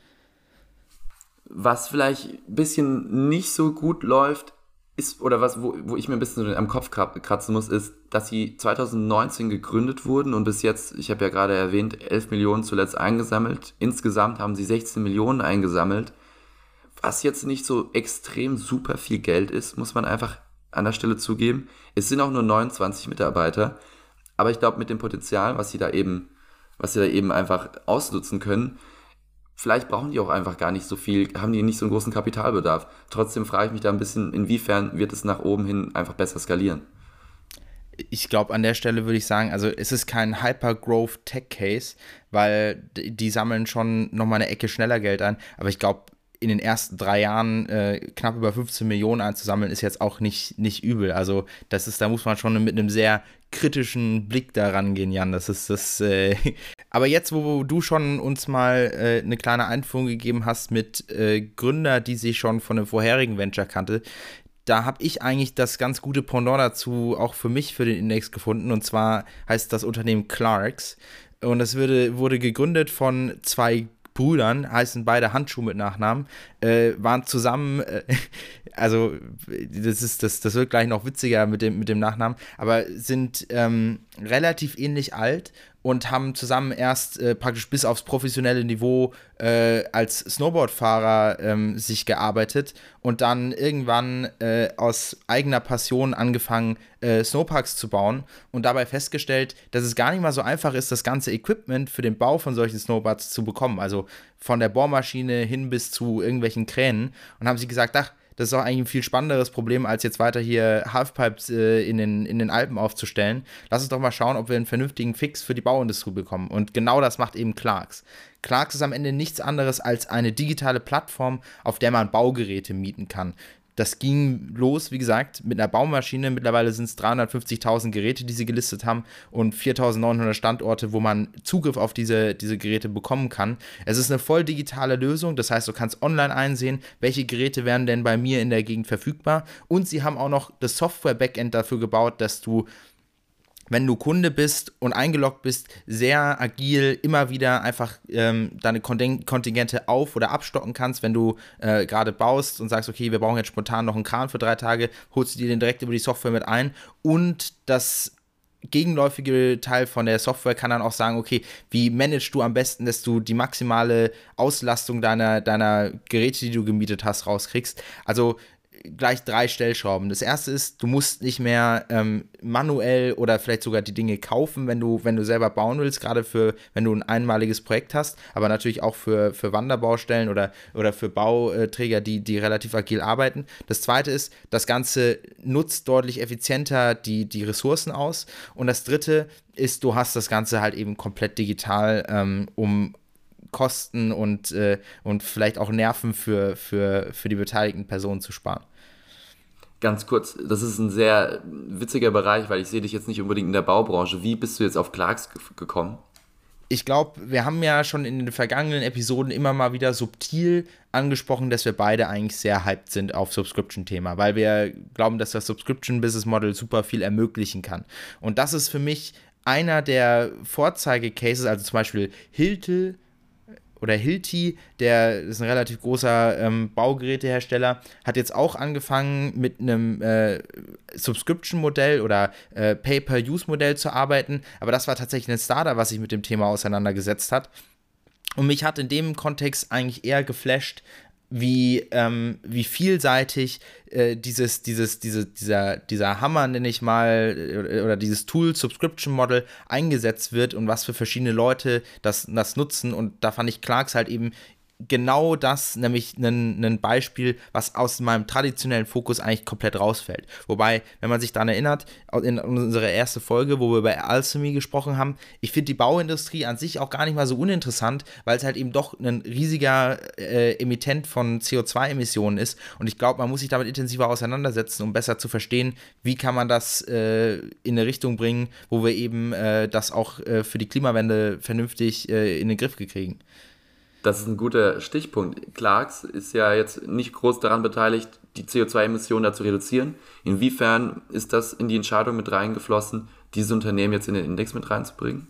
Was vielleicht ein bisschen nicht so gut läuft, ist, oder was, wo, wo ich mir ein bisschen am Kopf kratzen muss, ist, dass sie 2019 gegründet wurden und bis jetzt, ich habe ja gerade erwähnt, 11 Millionen zuletzt eingesammelt. Insgesamt haben sie 16 Millionen eingesammelt. Was jetzt nicht so extrem super viel Geld ist, muss man einfach an der Stelle zugeben. Es sind auch nur 29 Mitarbeiter. Aber ich glaube, mit dem Potenzial, was sie da eben, was sie da eben einfach ausnutzen können, vielleicht brauchen die auch einfach gar nicht so viel, haben die nicht so einen großen Kapitalbedarf. Trotzdem frage ich mich da ein bisschen, inwiefern wird es nach oben hin einfach besser skalieren. Ich glaube, an der Stelle würde ich sagen, also es ist kein Hyper-Growth Tech Case, weil die sammeln schon nochmal eine Ecke schneller Geld ein. Aber ich glaube, in den ersten drei Jahren äh, knapp über 15 Millionen einzusammeln, ist jetzt auch nicht, nicht übel. Also, das ist, da muss man schon mit einem sehr kritischen Blick daran gehen, Jan. Das ist das. Äh Aber jetzt, wo du schon uns mal äh, eine kleine Einführung gegeben hast mit äh, Gründer, die sich schon von einem vorherigen Venture kannte, da habe ich eigentlich das ganz gute Pendant dazu auch für mich für den Index gefunden. Und zwar heißt das Unternehmen Clarks. Und es wurde, wurde gegründet von zwei Brüdern, heißen beide Handschuhe mit Nachnamen, äh, waren zusammen, äh, also das ist, das, das wird gleich noch witziger mit dem, mit dem Nachnamen, aber sind ähm, relativ ähnlich alt und haben zusammen erst äh, praktisch bis aufs professionelle Niveau äh, als Snowboardfahrer ähm, sich gearbeitet und dann irgendwann äh, aus eigener Passion angefangen, äh, Snowparks zu bauen und dabei festgestellt, dass es gar nicht mal so einfach ist, das ganze Equipment für den Bau von solchen Snowboards zu bekommen. Also von der Bohrmaschine hin bis zu irgendwelchen Kränen und haben sie gesagt, ach, das ist auch eigentlich ein viel spannenderes Problem, als jetzt weiter hier Halfpipes äh, in, den, in den Alpen aufzustellen. Lass uns doch mal schauen, ob wir einen vernünftigen Fix für die Bauindustrie bekommen. Und genau das macht eben Clarks. Clarks ist am Ende nichts anderes als eine digitale Plattform, auf der man Baugeräte mieten kann das ging los, wie gesagt, mit einer Baumaschine. Mittlerweile sind es 350.000 Geräte, die sie gelistet haben und 4.900 Standorte, wo man Zugriff auf diese, diese Geräte bekommen kann. Es ist eine voll digitale Lösung, das heißt, du kannst online einsehen, welche Geräte werden denn bei mir in der Gegend verfügbar. Und sie haben auch noch das Software-Backend dafür gebaut, dass du wenn du Kunde bist und eingeloggt bist, sehr agil immer wieder einfach ähm, deine Kontingente auf- oder abstocken kannst, wenn du äh, gerade baust und sagst, okay, wir brauchen jetzt spontan noch einen Kran für drei Tage, holst du dir den direkt über die Software mit ein und das gegenläufige Teil von der Software kann dann auch sagen, okay, wie managst du am besten, dass du die maximale Auslastung deiner, deiner Geräte, die du gemietet hast, rauskriegst. Also gleich drei Stellschrauben. Das erste ist, du musst nicht mehr ähm, manuell oder vielleicht sogar die Dinge kaufen, wenn du, wenn du selber bauen willst, gerade für, wenn du ein einmaliges Projekt hast, aber natürlich auch für, für Wanderbaustellen oder, oder für Bauträger, die, die relativ agil arbeiten. Das zweite ist, das Ganze nutzt deutlich effizienter die, die Ressourcen aus. Und das dritte ist, du hast das Ganze halt eben komplett digital, ähm, um Kosten und, äh, und vielleicht auch Nerven für, für, für die beteiligten Personen zu sparen. Ganz kurz, das ist ein sehr witziger Bereich, weil ich sehe dich jetzt nicht unbedingt in der Baubranche. Wie bist du jetzt auf Clarks gekommen? ich glaube, wir haben ja schon in den vergangenen Episoden immer mal wieder subtil angesprochen, dass wir beide eigentlich sehr hyped sind auf Subscription-Thema, weil wir glauben, dass das Subscription-Business-Model super viel ermöglichen kann. Und das ist für mich einer der Vorzeige-Cases, also zum Beispiel Hiltel oder Hilti, der ist ein relativ großer ähm, Baugerätehersteller, hat jetzt auch angefangen mit einem äh, Subscription-Modell oder äh, Pay-per-Use-Modell zu arbeiten. Aber das war tatsächlich ein Starter, was sich mit dem Thema auseinandergesetzt hat. Und mich hat in dem Kontext eigentlich eher geflasht, wie, ähm, wie vielseitig äh, dieses, dieses, diese, dieser, dieser Hammer, nenne ich mal, äh, oder dieses Tool Subscription Model eingesetzt wird und was für verschiedene Leute das, das nutzen. Und da fand ich Clarks halt eben genau das, nämlich ein, Beispiel, was aus meinem traditionellen Fokus eigentlich komplett rausfällt. Wobei, wenn man sich daran erinnert, in unserer ersten Folge, wo wir über Alchemy gesprochen haben, ich finde die Bauindustrie an sich auch gar nicht mal so uninteressant, weil es halt eben doch ein riesiger äh, Emittent von CO2-Emissionen ist. Und ich glaube, man muss sich damit intensiver auseinandersetzen, um besser zu verstehen, wie kann man das äh, in eine Richtung bringen, wo wir eben äh, das auch äh, für die Klimawende vernünftig äh, in den Griff kriegen. Das ist ein guter Stichpunkt. Clarks ist ja jetzt nicht groß daran beteiligt, die CO2-Emissionen da zu reduzieren. Inwiefern ist das in die Entscheidung mit reingeflossen, dieses Unternehmen jetzt in den Index mit reinzubringen?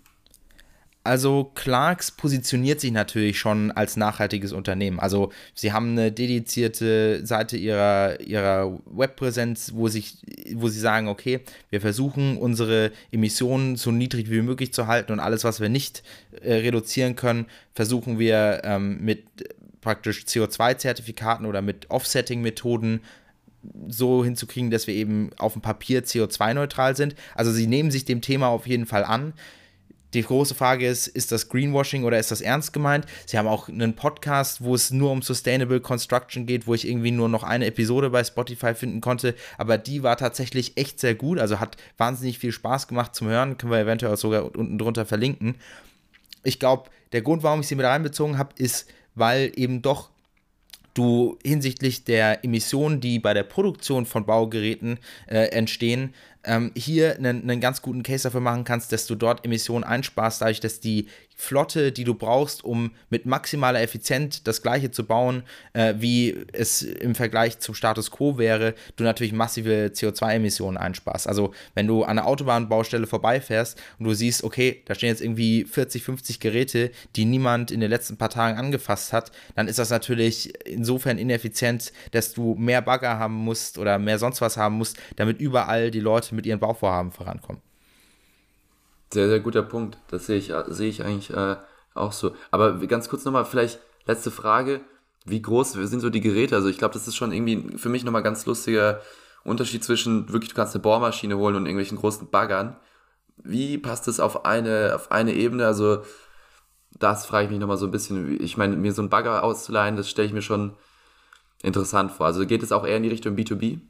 Also Clarks positioniert sich natürlich schon als nachhaltiges Unternehmen. Also sie haben eine dedizierte Seite ihrer, ihrer Webpräsenz, wo, sich, wo sie sagen, okay, wir versuchen unsere Emissionen so niedrig wie möglich zu halten und alles, was wir nicht äh, reduzieren können, versuchen wir ähm, mit praktisch CO2-Zertifikaten oder mit Offsetting-Methoden so hinzukriegen, dass wir eben auf dem Papier CO2-neutral sind. Also sie nehmen sich dem Thema auf jeden Fall an. Die große Frage ist, ist das Greenwashing oder ist das ernst gemeint? Sie haben auch einen Podcast, wo es nur um Sustainable Construction geht, wo ich irgendwie nur noch eine Episode bei Spotify finden konnte, aber die war tatsächlich echt sehr gut, also hat wahnsinnig viel Spaß gemacht zum Hören, können wir eventuell sogar unten drunter verlinken. Ich glaube, der Grund, warum ich sie mit reinbezogen habe, ist, weil eben doch du hinsichtlich der Emissionen, die bei der Produktion von Baugeräten äh, entstehen, ähm, hier einen, einen ganz guten Case dafür machen kannst, dass du dort Emissionen einsparst, dadurch, dass die Flotte, die du brauchst, um mit maximaler Effizienz das gleiche zu bauen, äh, wie es im Vergleich zum Status quo wäre, du natürlich massive CO2-Emissionen einsparst. Also wenn du an einer Autobahnbaustelle vorbeifährst und du siehst, okay, da stehen jetzt irgendwie 40, 50 Geräte, die niemand in den letzten paar Tagen angefasst hat, dann ist das natürlich insofern ineffizient, dass du mehr Bagger haben musst oder mehr sonst was haben musst, damit überall die Leute mit ihren Bauvorhaben vorankommen. Sehr, sehr guter Punkt. Das sehe ich, sehe ich eigentlich äh, auch so. Aber ganz kurz nochmal, vielleicht letzte Frage. Wie groß sind so die Geräte? Also ich glaube, das ist schon irgendwie für mich nochmal ganz lustiger Unterschied zwischen wirklich, du kannst eine Bohrmaschine holen und irgendwelchen großen Baggern. Wie passt das auf eine, auf eine Ebene? Also das frage ich mich nochmal so ein bisschen. Ich meine, mir so einen Bagger auszuleihen, das stelle ich mir schon interessant vor. Also geht es auch eher in die Richtung B2B?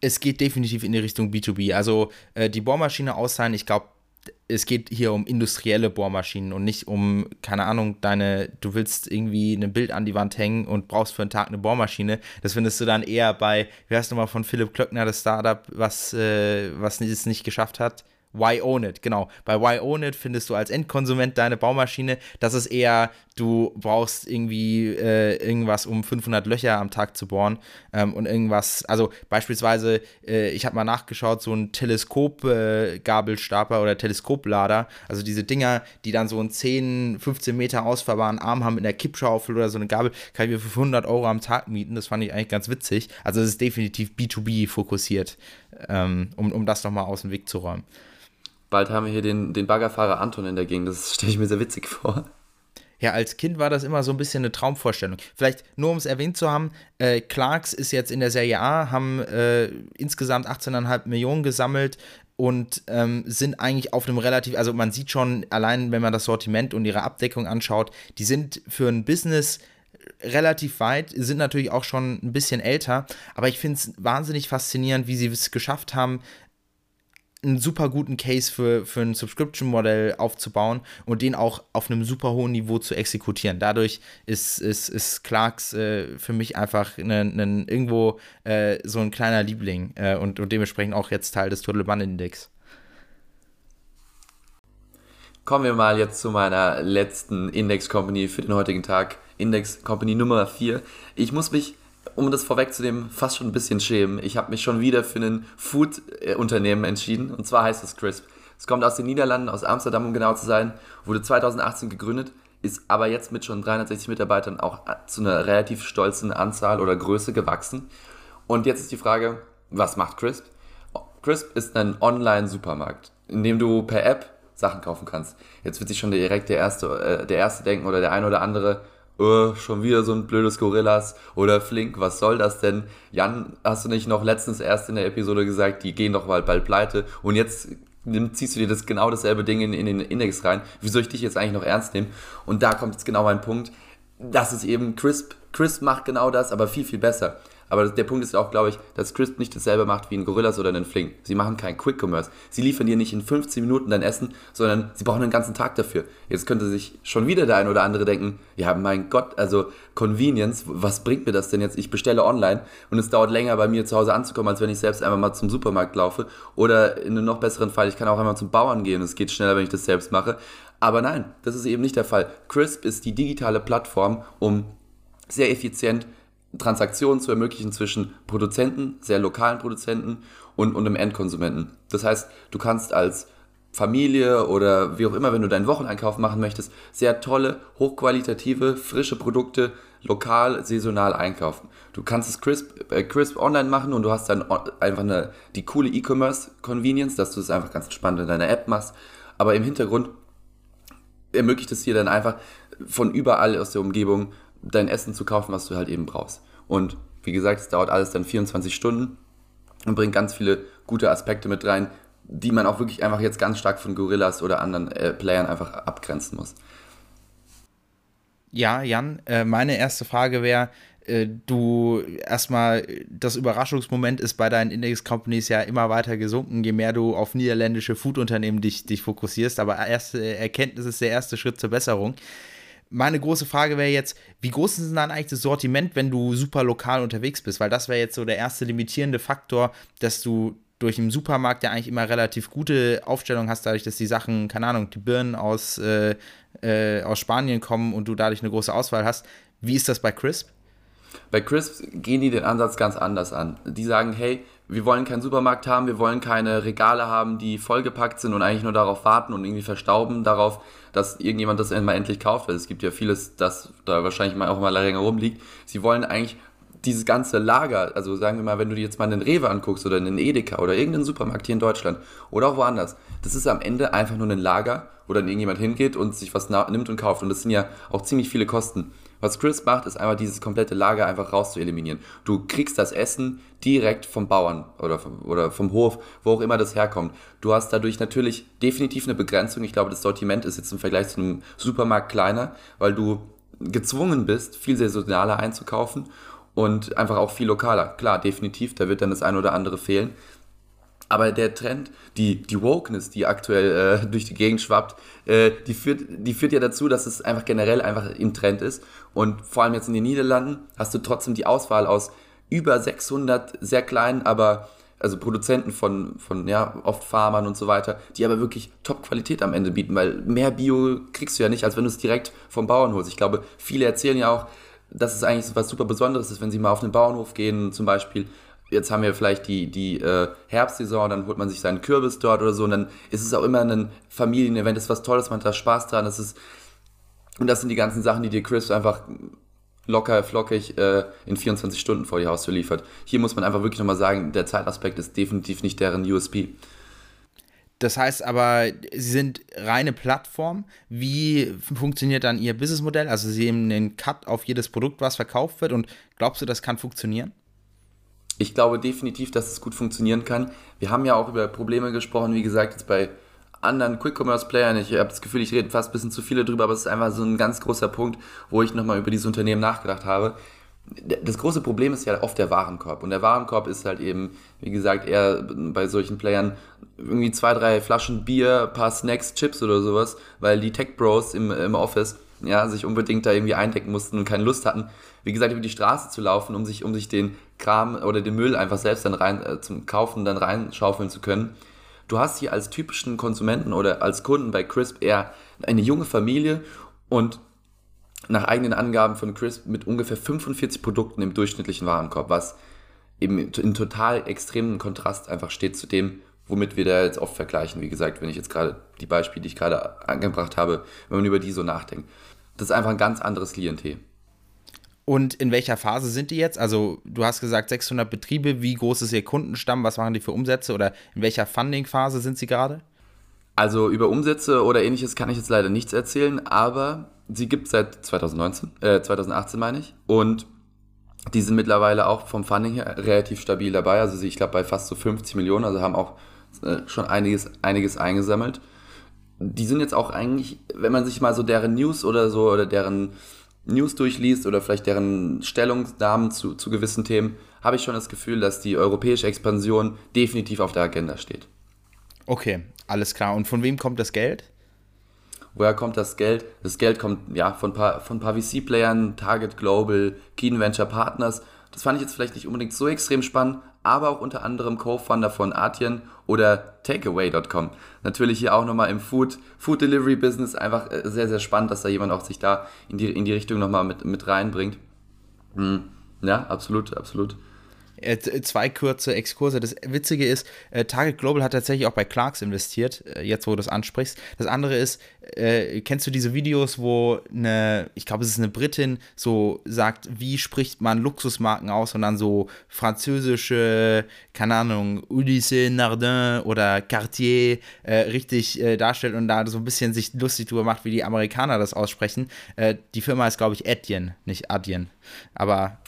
Es geht definitiv in die Richtung B2B. Also äh, die Bohrmaschine ausleihen, ich glaube, es geht hier um industrielle Bohrmaschinen und nicht um, keine Ahnung, deine, du willst irgendwie ein Bild an die Wand hängen und brauchst für einen Tag eine Bohrmaschine. Das findest du dann eher bei, wie heißt nochmal von Philipp Klöckner, das Startup, was, äh, was es nicht geschafft hat? Why Own It, genau. Bei Why Own It findest du als Endkonsument deine Baumaschine. Das ist eher, du brauchst irgendwie äh, irgendwas, um 500 Löcher am Tag zu bohren ähm, und irgendwas, also beispielsweise, äh, ich habe mal nachgeschaut, so ein Teleskop-Gabelstapler äh, oder Teleskoplader, also diese Dinger, die dann so einen 10, 15 Meter ausfahrbaren Arm haben mit einer Kippschaufel oder so eine Gabel, kann ich mir für 500 Euro am Tag mieten. Das fand ich eigentlich ganz witzig. Also es ist definitiv B2B fokussiert, ähm, um, um das nochmal aus dem Weg zu räumen. Bald haben wir hier den, den Baggerfahrer Anton in der Gegend. Das stelle ich mir sehr witzig vor. Ja, als Kind war das immer so ein bisschen eine Traumvorstellung. Vielleicht nur um es erwähnt zu haben, äh, Clarks ist jetzt in der Serie A, haben äh, insgesamt 18,5 Millionen gesammelt und ähm, sind eigentlich auf einem relativ, also man sieht schon, allein wenn man das Sortiment und ihre Abdeckung anschaut, die sind für ein Business relativ weit, sind natürlich auch schon ein bisschen älter, aber ich finde es wahnsinnig faszinierend, wie sie es geschafft haben, einen super guten Case für, für ein Subscription-Modell aufzubauen und den auch auf einem super hohen Niveau zu exekutieren. Dadurch ist, ist, ist Clarks äh, für mich einfach ne, ne, irgendwo äh, so ein kleiner Liebling äh, und, und dementsprechend auch jetzt Teil des Total Bun Index. Kommen wir mal jetzt zu meiner letzten Index Company für den heutigen Tag. Index Company Nummer 4. Ich muss mich um das vorwegzunehmen, fast schon ein bisschen schämen. Ich habe mich schon wieder für ein Food-Unternehmen entschieden und zwar heißt es Crisp. Es kommt aus den Niederlanden, aus Amsterdam, um genau zu sein, wurde 2018 gegründet, ist aber jetzt mit schon 360 Mitarbeitern auch zu einer relativ stolzen Anzahl oder Größe gewachsen. Und jetzt ist die Frage, was macht Crisp? Crisp ist ein Online-Supermarkt, in dem du per App Sachen kaufen kannst. Jetzt wird sich schon direkt der erste, äh, der erste denken oder der eine oder andere, oh, schon wieder so ein blödes Gorillas oder Flink, was soll das denn? Jan, hast du nicht noch letztens erst in der Episode gesagt, die gehen doch bald, bald pleite und jetzt ziehst du dir das genau dasselbe Ding in, in den Index rein. Wie soll ich dich jetzt eigentlich noch ernst nehmen? Und da kommt jetzt genau mein Punkt. das ist eben Crisp. Crisp macht genau das, aber viel, viel besser. Aber der Punkt ist auch, glaube ich, dass Crisp nicht dasselbe macht wie ein Gorillas oder ein Fling. Sie machen kein Quick Commerce. Sie liefern dir nicht in 15 Minuten dein Essen, sondern sie brauchen einen ganzen Tag dafür. Jetzt könnte sich schon wieder der ein oder andere denken, ja, mein Gott, also Convenience, was bringt mir das denn jetzt? Ich bestelle online und es dauert länger bei mir zu Hause anzukommen, als wenn ich selbst einmal mal zum Supermarkt laufe. Oder in einem noch besseren Fall, ich kann auch einmal zum Bauern gehen. Es geht schneller, wenn ich das selbst mache. Aber nein, das ist eben nicht der Fall. Crisp ist die digitale Plattform, um sehr effizient Transaktionen zu ermöglichen zwischen Produzenten, sehr lokalen Produzenten und, und einem Endkonsumenten. Das heißt, du kannst als Familie oder wie auch immer, wenn du deinen Wocheneinkauf machen möchtest, sehr tolle, hochqualitative, frische Produkte lokal, saisonal einkaufen. Du kannst es crisp, äh, crisp online machen und du hast dann einfach eine, die coole E-Commerce-Convenience, dass du es einfach ganz entspannt in deiner App machst. Aber im Hintergrund ermöglicht es dir dann einfach von überall aus der Umgebung dein Essen zu kaufen, was du halt eben brauchst. Und wie gesagt, es dauert alles dann 24 Stunden und bringt ganz viele gute Aspekte mit rein, die man auch wirklich einfach jetzt ganz stark von Gorillas oder anderen äh, Playern einfach abgrenzen muss. Ja, Jan, äh, meine erste Frage wäre, äh, du erstmal, das Überraschungsmoment ist bei deinen Index-Companies ja immer weiter gesunken, je mehr du auf niederländische Food-Unternehmen dich, dich fokussierst, aber erste Erkenntnis ist der erste Schritt zur Besserung meine große Frage wäre jetzt, wie groß ist denn dann eigentlich das Sortiment, wenn du super lokal unterwegs bist? Weil das wäre jetzt so der erste limitierende Faktor, dass du durch den Supermarkt ja eigentlich immer relativ gute Aufstellung hast, dadurch, dass die Sachen, keine Ahnung, die Birnen aus, äh, äh, aus Spanien kommen und du dadurch eine große Auswahl hast. Wie ist das bei Crisp? Bei Crisp gehen die den Ansatz ganz anders an. Die sagen, hey, wir wollen keinen Supermarkt haben, wir wollen keine Regale haben, die vollgepackt sind und eigentlich nur darauf warten und irgendwie verstauben darauf, dass irgendjemand das mal endlich kauft, weil es gibt ja vieles, das da wahrscheinlich mal auch mal länger rumliegt. Sie wollen eigentlich dieses ganze Lager, also sagen wir mal, wenn du dir jetzt mal einen Rewe anguckst oder einen Edeka oder irgendeinen Supermarkt hier in Deutschland oder auch woanders, das ist am Ende einfach nur ein Lager, wo dann irgendjemand hingeht und sich was nimmt und kauft. Und das sind ja auch ziemlich viele Kosten. Was Chris macht, ist einfach dieses komplette Lager einfach raus zu eliminieren. Du kriegst das Essen direkt vom Bauern oder vom, oder vom Hof, wo auch immer das herkommt. Du hast dadurch natürlich definitiv eine Begrenzung. Ich glaube, das Sortiment ist jetzt im Vergleich zu einem Supermarkt kleiner, weil du gezwungen bist, viel saisonaler einzukaufen und einfach auch viel lokaler. Klar, definitiv, da wird dann das eine oder andere fehlen. Aber der Trend, die, die Wokeness, die aktuell äh, durch die Gegend schwappt, äh, die, führt, die führt ja dazu, dass es einfach generell einfach im Trend ist. Und vor allem jetzt in den Niederlanden hast du trotzdem die Auswahl aus über 600 sehr kleinen, aber also Produzenten von, von ja, oft Farmern und so weiter, die aber wirklich Top-Qualität am Ende bieten, weil mehr Bio kriegst du ja nicht, als wenn du es direkt vom Bauern holst. Ich glaube, viele erzählen ja auch, dass es eigentlich was super Besonderes ist, wenn sie mal auf einen Bauernhof gehen, zum Beispiel jetzt haben wir vielleicht die, die äh, Herbstsaison, dann holt man sich seinen Kürbis dort oder so und dann ist es auch immer ein Familienevent, ist was Tolles, man hat da Spaß dran, das ist, und das sind die ganzen Sachen, die dir Chris einfach locker, flockig äh, in 24 Stunden vor die Haustür liefert. Hier muss man einfach wirklich nochmal sagen, der Zeitaspekt ist definitiv nicht deren USP. Das heißt aber, sie sind reine Plattform. Wie funktioniert dann ihr Businessmodell? Also sie haben einen Cut auf jedes Produkt, was verkauft wird und glaubst du, das kann funktionieren? ich glaube definitiv, dass es gut funktionieren kann. Wir haben ja auch über Probleme gesprochen, wie gesagt, jetzt bei anderen Quick-Commerce-Playern. Ich habe das Gefühl, ich rede fast ein bisschen zu viele drüber, aber es ist einfach so ein ganz großer Punkt, wo ich nochmal über dieses Unternehmen nachgedacht habe. Das große Problem ist ja oft der Warenkorb. Und der Warenkorb ist halt eben, wie gesagt, eher bei solchen Playern irgendwie zwei, drei Flaschen Bier, paar Snacks, Chips oder sowas, weil die Tech-Bros im, im Office ja, sich unbedingt da irgendwie eindecken mussten und keine Lust hatten, wie gesagt, über die Straße zu laufen, um sich, um sich den Kram oder den Müll einfach selbst dann rein äh, zum Kaufen dann reinschaufeln zu können. Du hast hier als typischen Konsumenten oder als Kunden bei Crisp eher eine junge Familie und nach eigenen Angaben von Crisp mit ungefähr 45 Produkten im durchschnittlichen Warenkorb, was eben in total extremen Kontrast einfach steht zu dem, womit wir da jetzt oft vergleichen. Wie gesagt, wenn ich jetzt gerade die Beispiele, die ich gerade angebracht habe, wenn man über die so nachdenkt. Das ist einfach ein ganz anderes Klientel. Und in welcher Phase sind die jetzt? Also, du hast gesagt 600 Betriebe. Wie groß ist ihr Kundenstamm? Was machen die für Umsätze? Oder in welcher Funding-Phase sind sie gerade? Also, über Umsätze oder ähnliches kann ich jetzt leider nichts erzählen, aber sie gibt es seit 2019, äh, 2018 meine ich. Und die sind mittlerweile auch vom Funding her relativ stabil dabei. Also, ich glaube, bei fast so 50 Millionen, also haben auch äh, schon einiges, einiges eingesammelt. Die sind jetzt auch eigentlich, wenn man sich mal so deren News oder so oder deren News durchliest oder vielleicht deren Stellungnahmen zu, zu gewissen Themen, habe ich schon das Gefühl, dass die europäische Expansion definitiv auf der Agenda steht. Okay, alles klar. Und von wem kommt das Geld? Woher kommt das Geld? Das Geld kommt ja von ein paar, von paar VC-Playern, Target Global, Keen Venture Partners. Das fand ich jetzt vielleicht nicht unbedingt so extrem spannend, aber auch unter anderem Co-Founder von Atien oder Takeaway.com. Natürlich hier auch nochmal im Food, Food Delivery Business einfach äh, sehr, sehr spannend, dass da jemand auch sich da in die, in die Richtung nochmal mit, mit reinbringt. Hm. Ja, absolut, absolut. Äh, zwei kurze Exkurse. Das Witzige ist, äh, Target Global hat tatsächlich auch bei Clarks investiert, äh, jetzt wo du das ansprichst. Das andere ist, kennst du diese Videos, wo eine, ich glaube, es ist eine Britin, so sagt, wie spricht man Luxusmarken aus und dann so französische, keine Ahnung, Ulysses Nardin oder Cartier richtig darstellt und da so ein bisschen sich lustig drüber macht, wie die Amerikaner das aussprechen. die Firma ist, glaube ich, Etienne, nicht Adyen. Aber.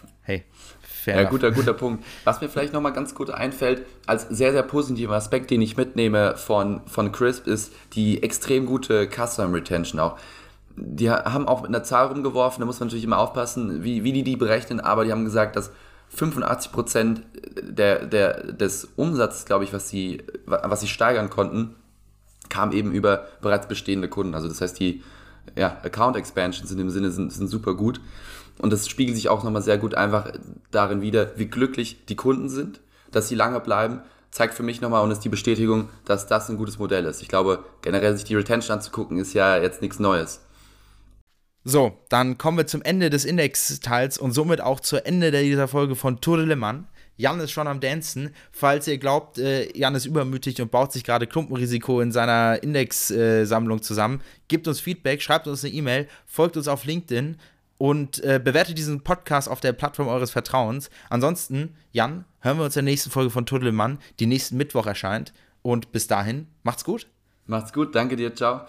Fair ja, guter, guter Punkt. Was mir vielleicht nochmal ganz gut einfällt, als sehr, sehr positiver Aspekt, den ich mitnehme von, von Crisp, ist die extrem gute Custom Retention auch. Die haben auch mit einer Zahl rumgeworfen, da muss man natürlich immer aufpassen, wie, wie die die berechnen, aber die haben gesagt, dass 85% der, der, des Umsatzes, glaube ich, was sie, was sie steigern konnten, kam eben über bereits bestehende Kunden. Also das heißt, die ja, Account Expansions in dem Sinne sind, sind super gut. Und das spiegelt sich auch nochmal sehr gut einfach darin wieder, wie glücklich die Kunden sind, dass sie lange bleiben. Zeigt für mich nochmal und ist die Bestätigung, dass das ein gutes Modell ist. Ich glaube, generell sich die Retention anzugucken, ist ja jetzt nichts Neues. So, dann kommen wir zum Ende des Index-Teils und somit auch zur Ende dieser Folge von Tour de Le Mans. Jan ist schon am Dancen. Falls ihr glaubt, äh, Jan ist übermütig und baut sich gerade Klumpenrisiko in seiner Index-Sammlung zusammen, gebt uns Feedback, schreibt uns eine E-Mail, folgt uns auf LinkedIn und äh, bewertet diesen Podcast auf der Plattform eures Vertrauens. Ansonsten, Jan, hören wir uns in der nächsten Folge von Mann, die nächsten Mittwoch erscheint. Und bis dahin, macht's gut. Macht's gut, danke dir, ciao.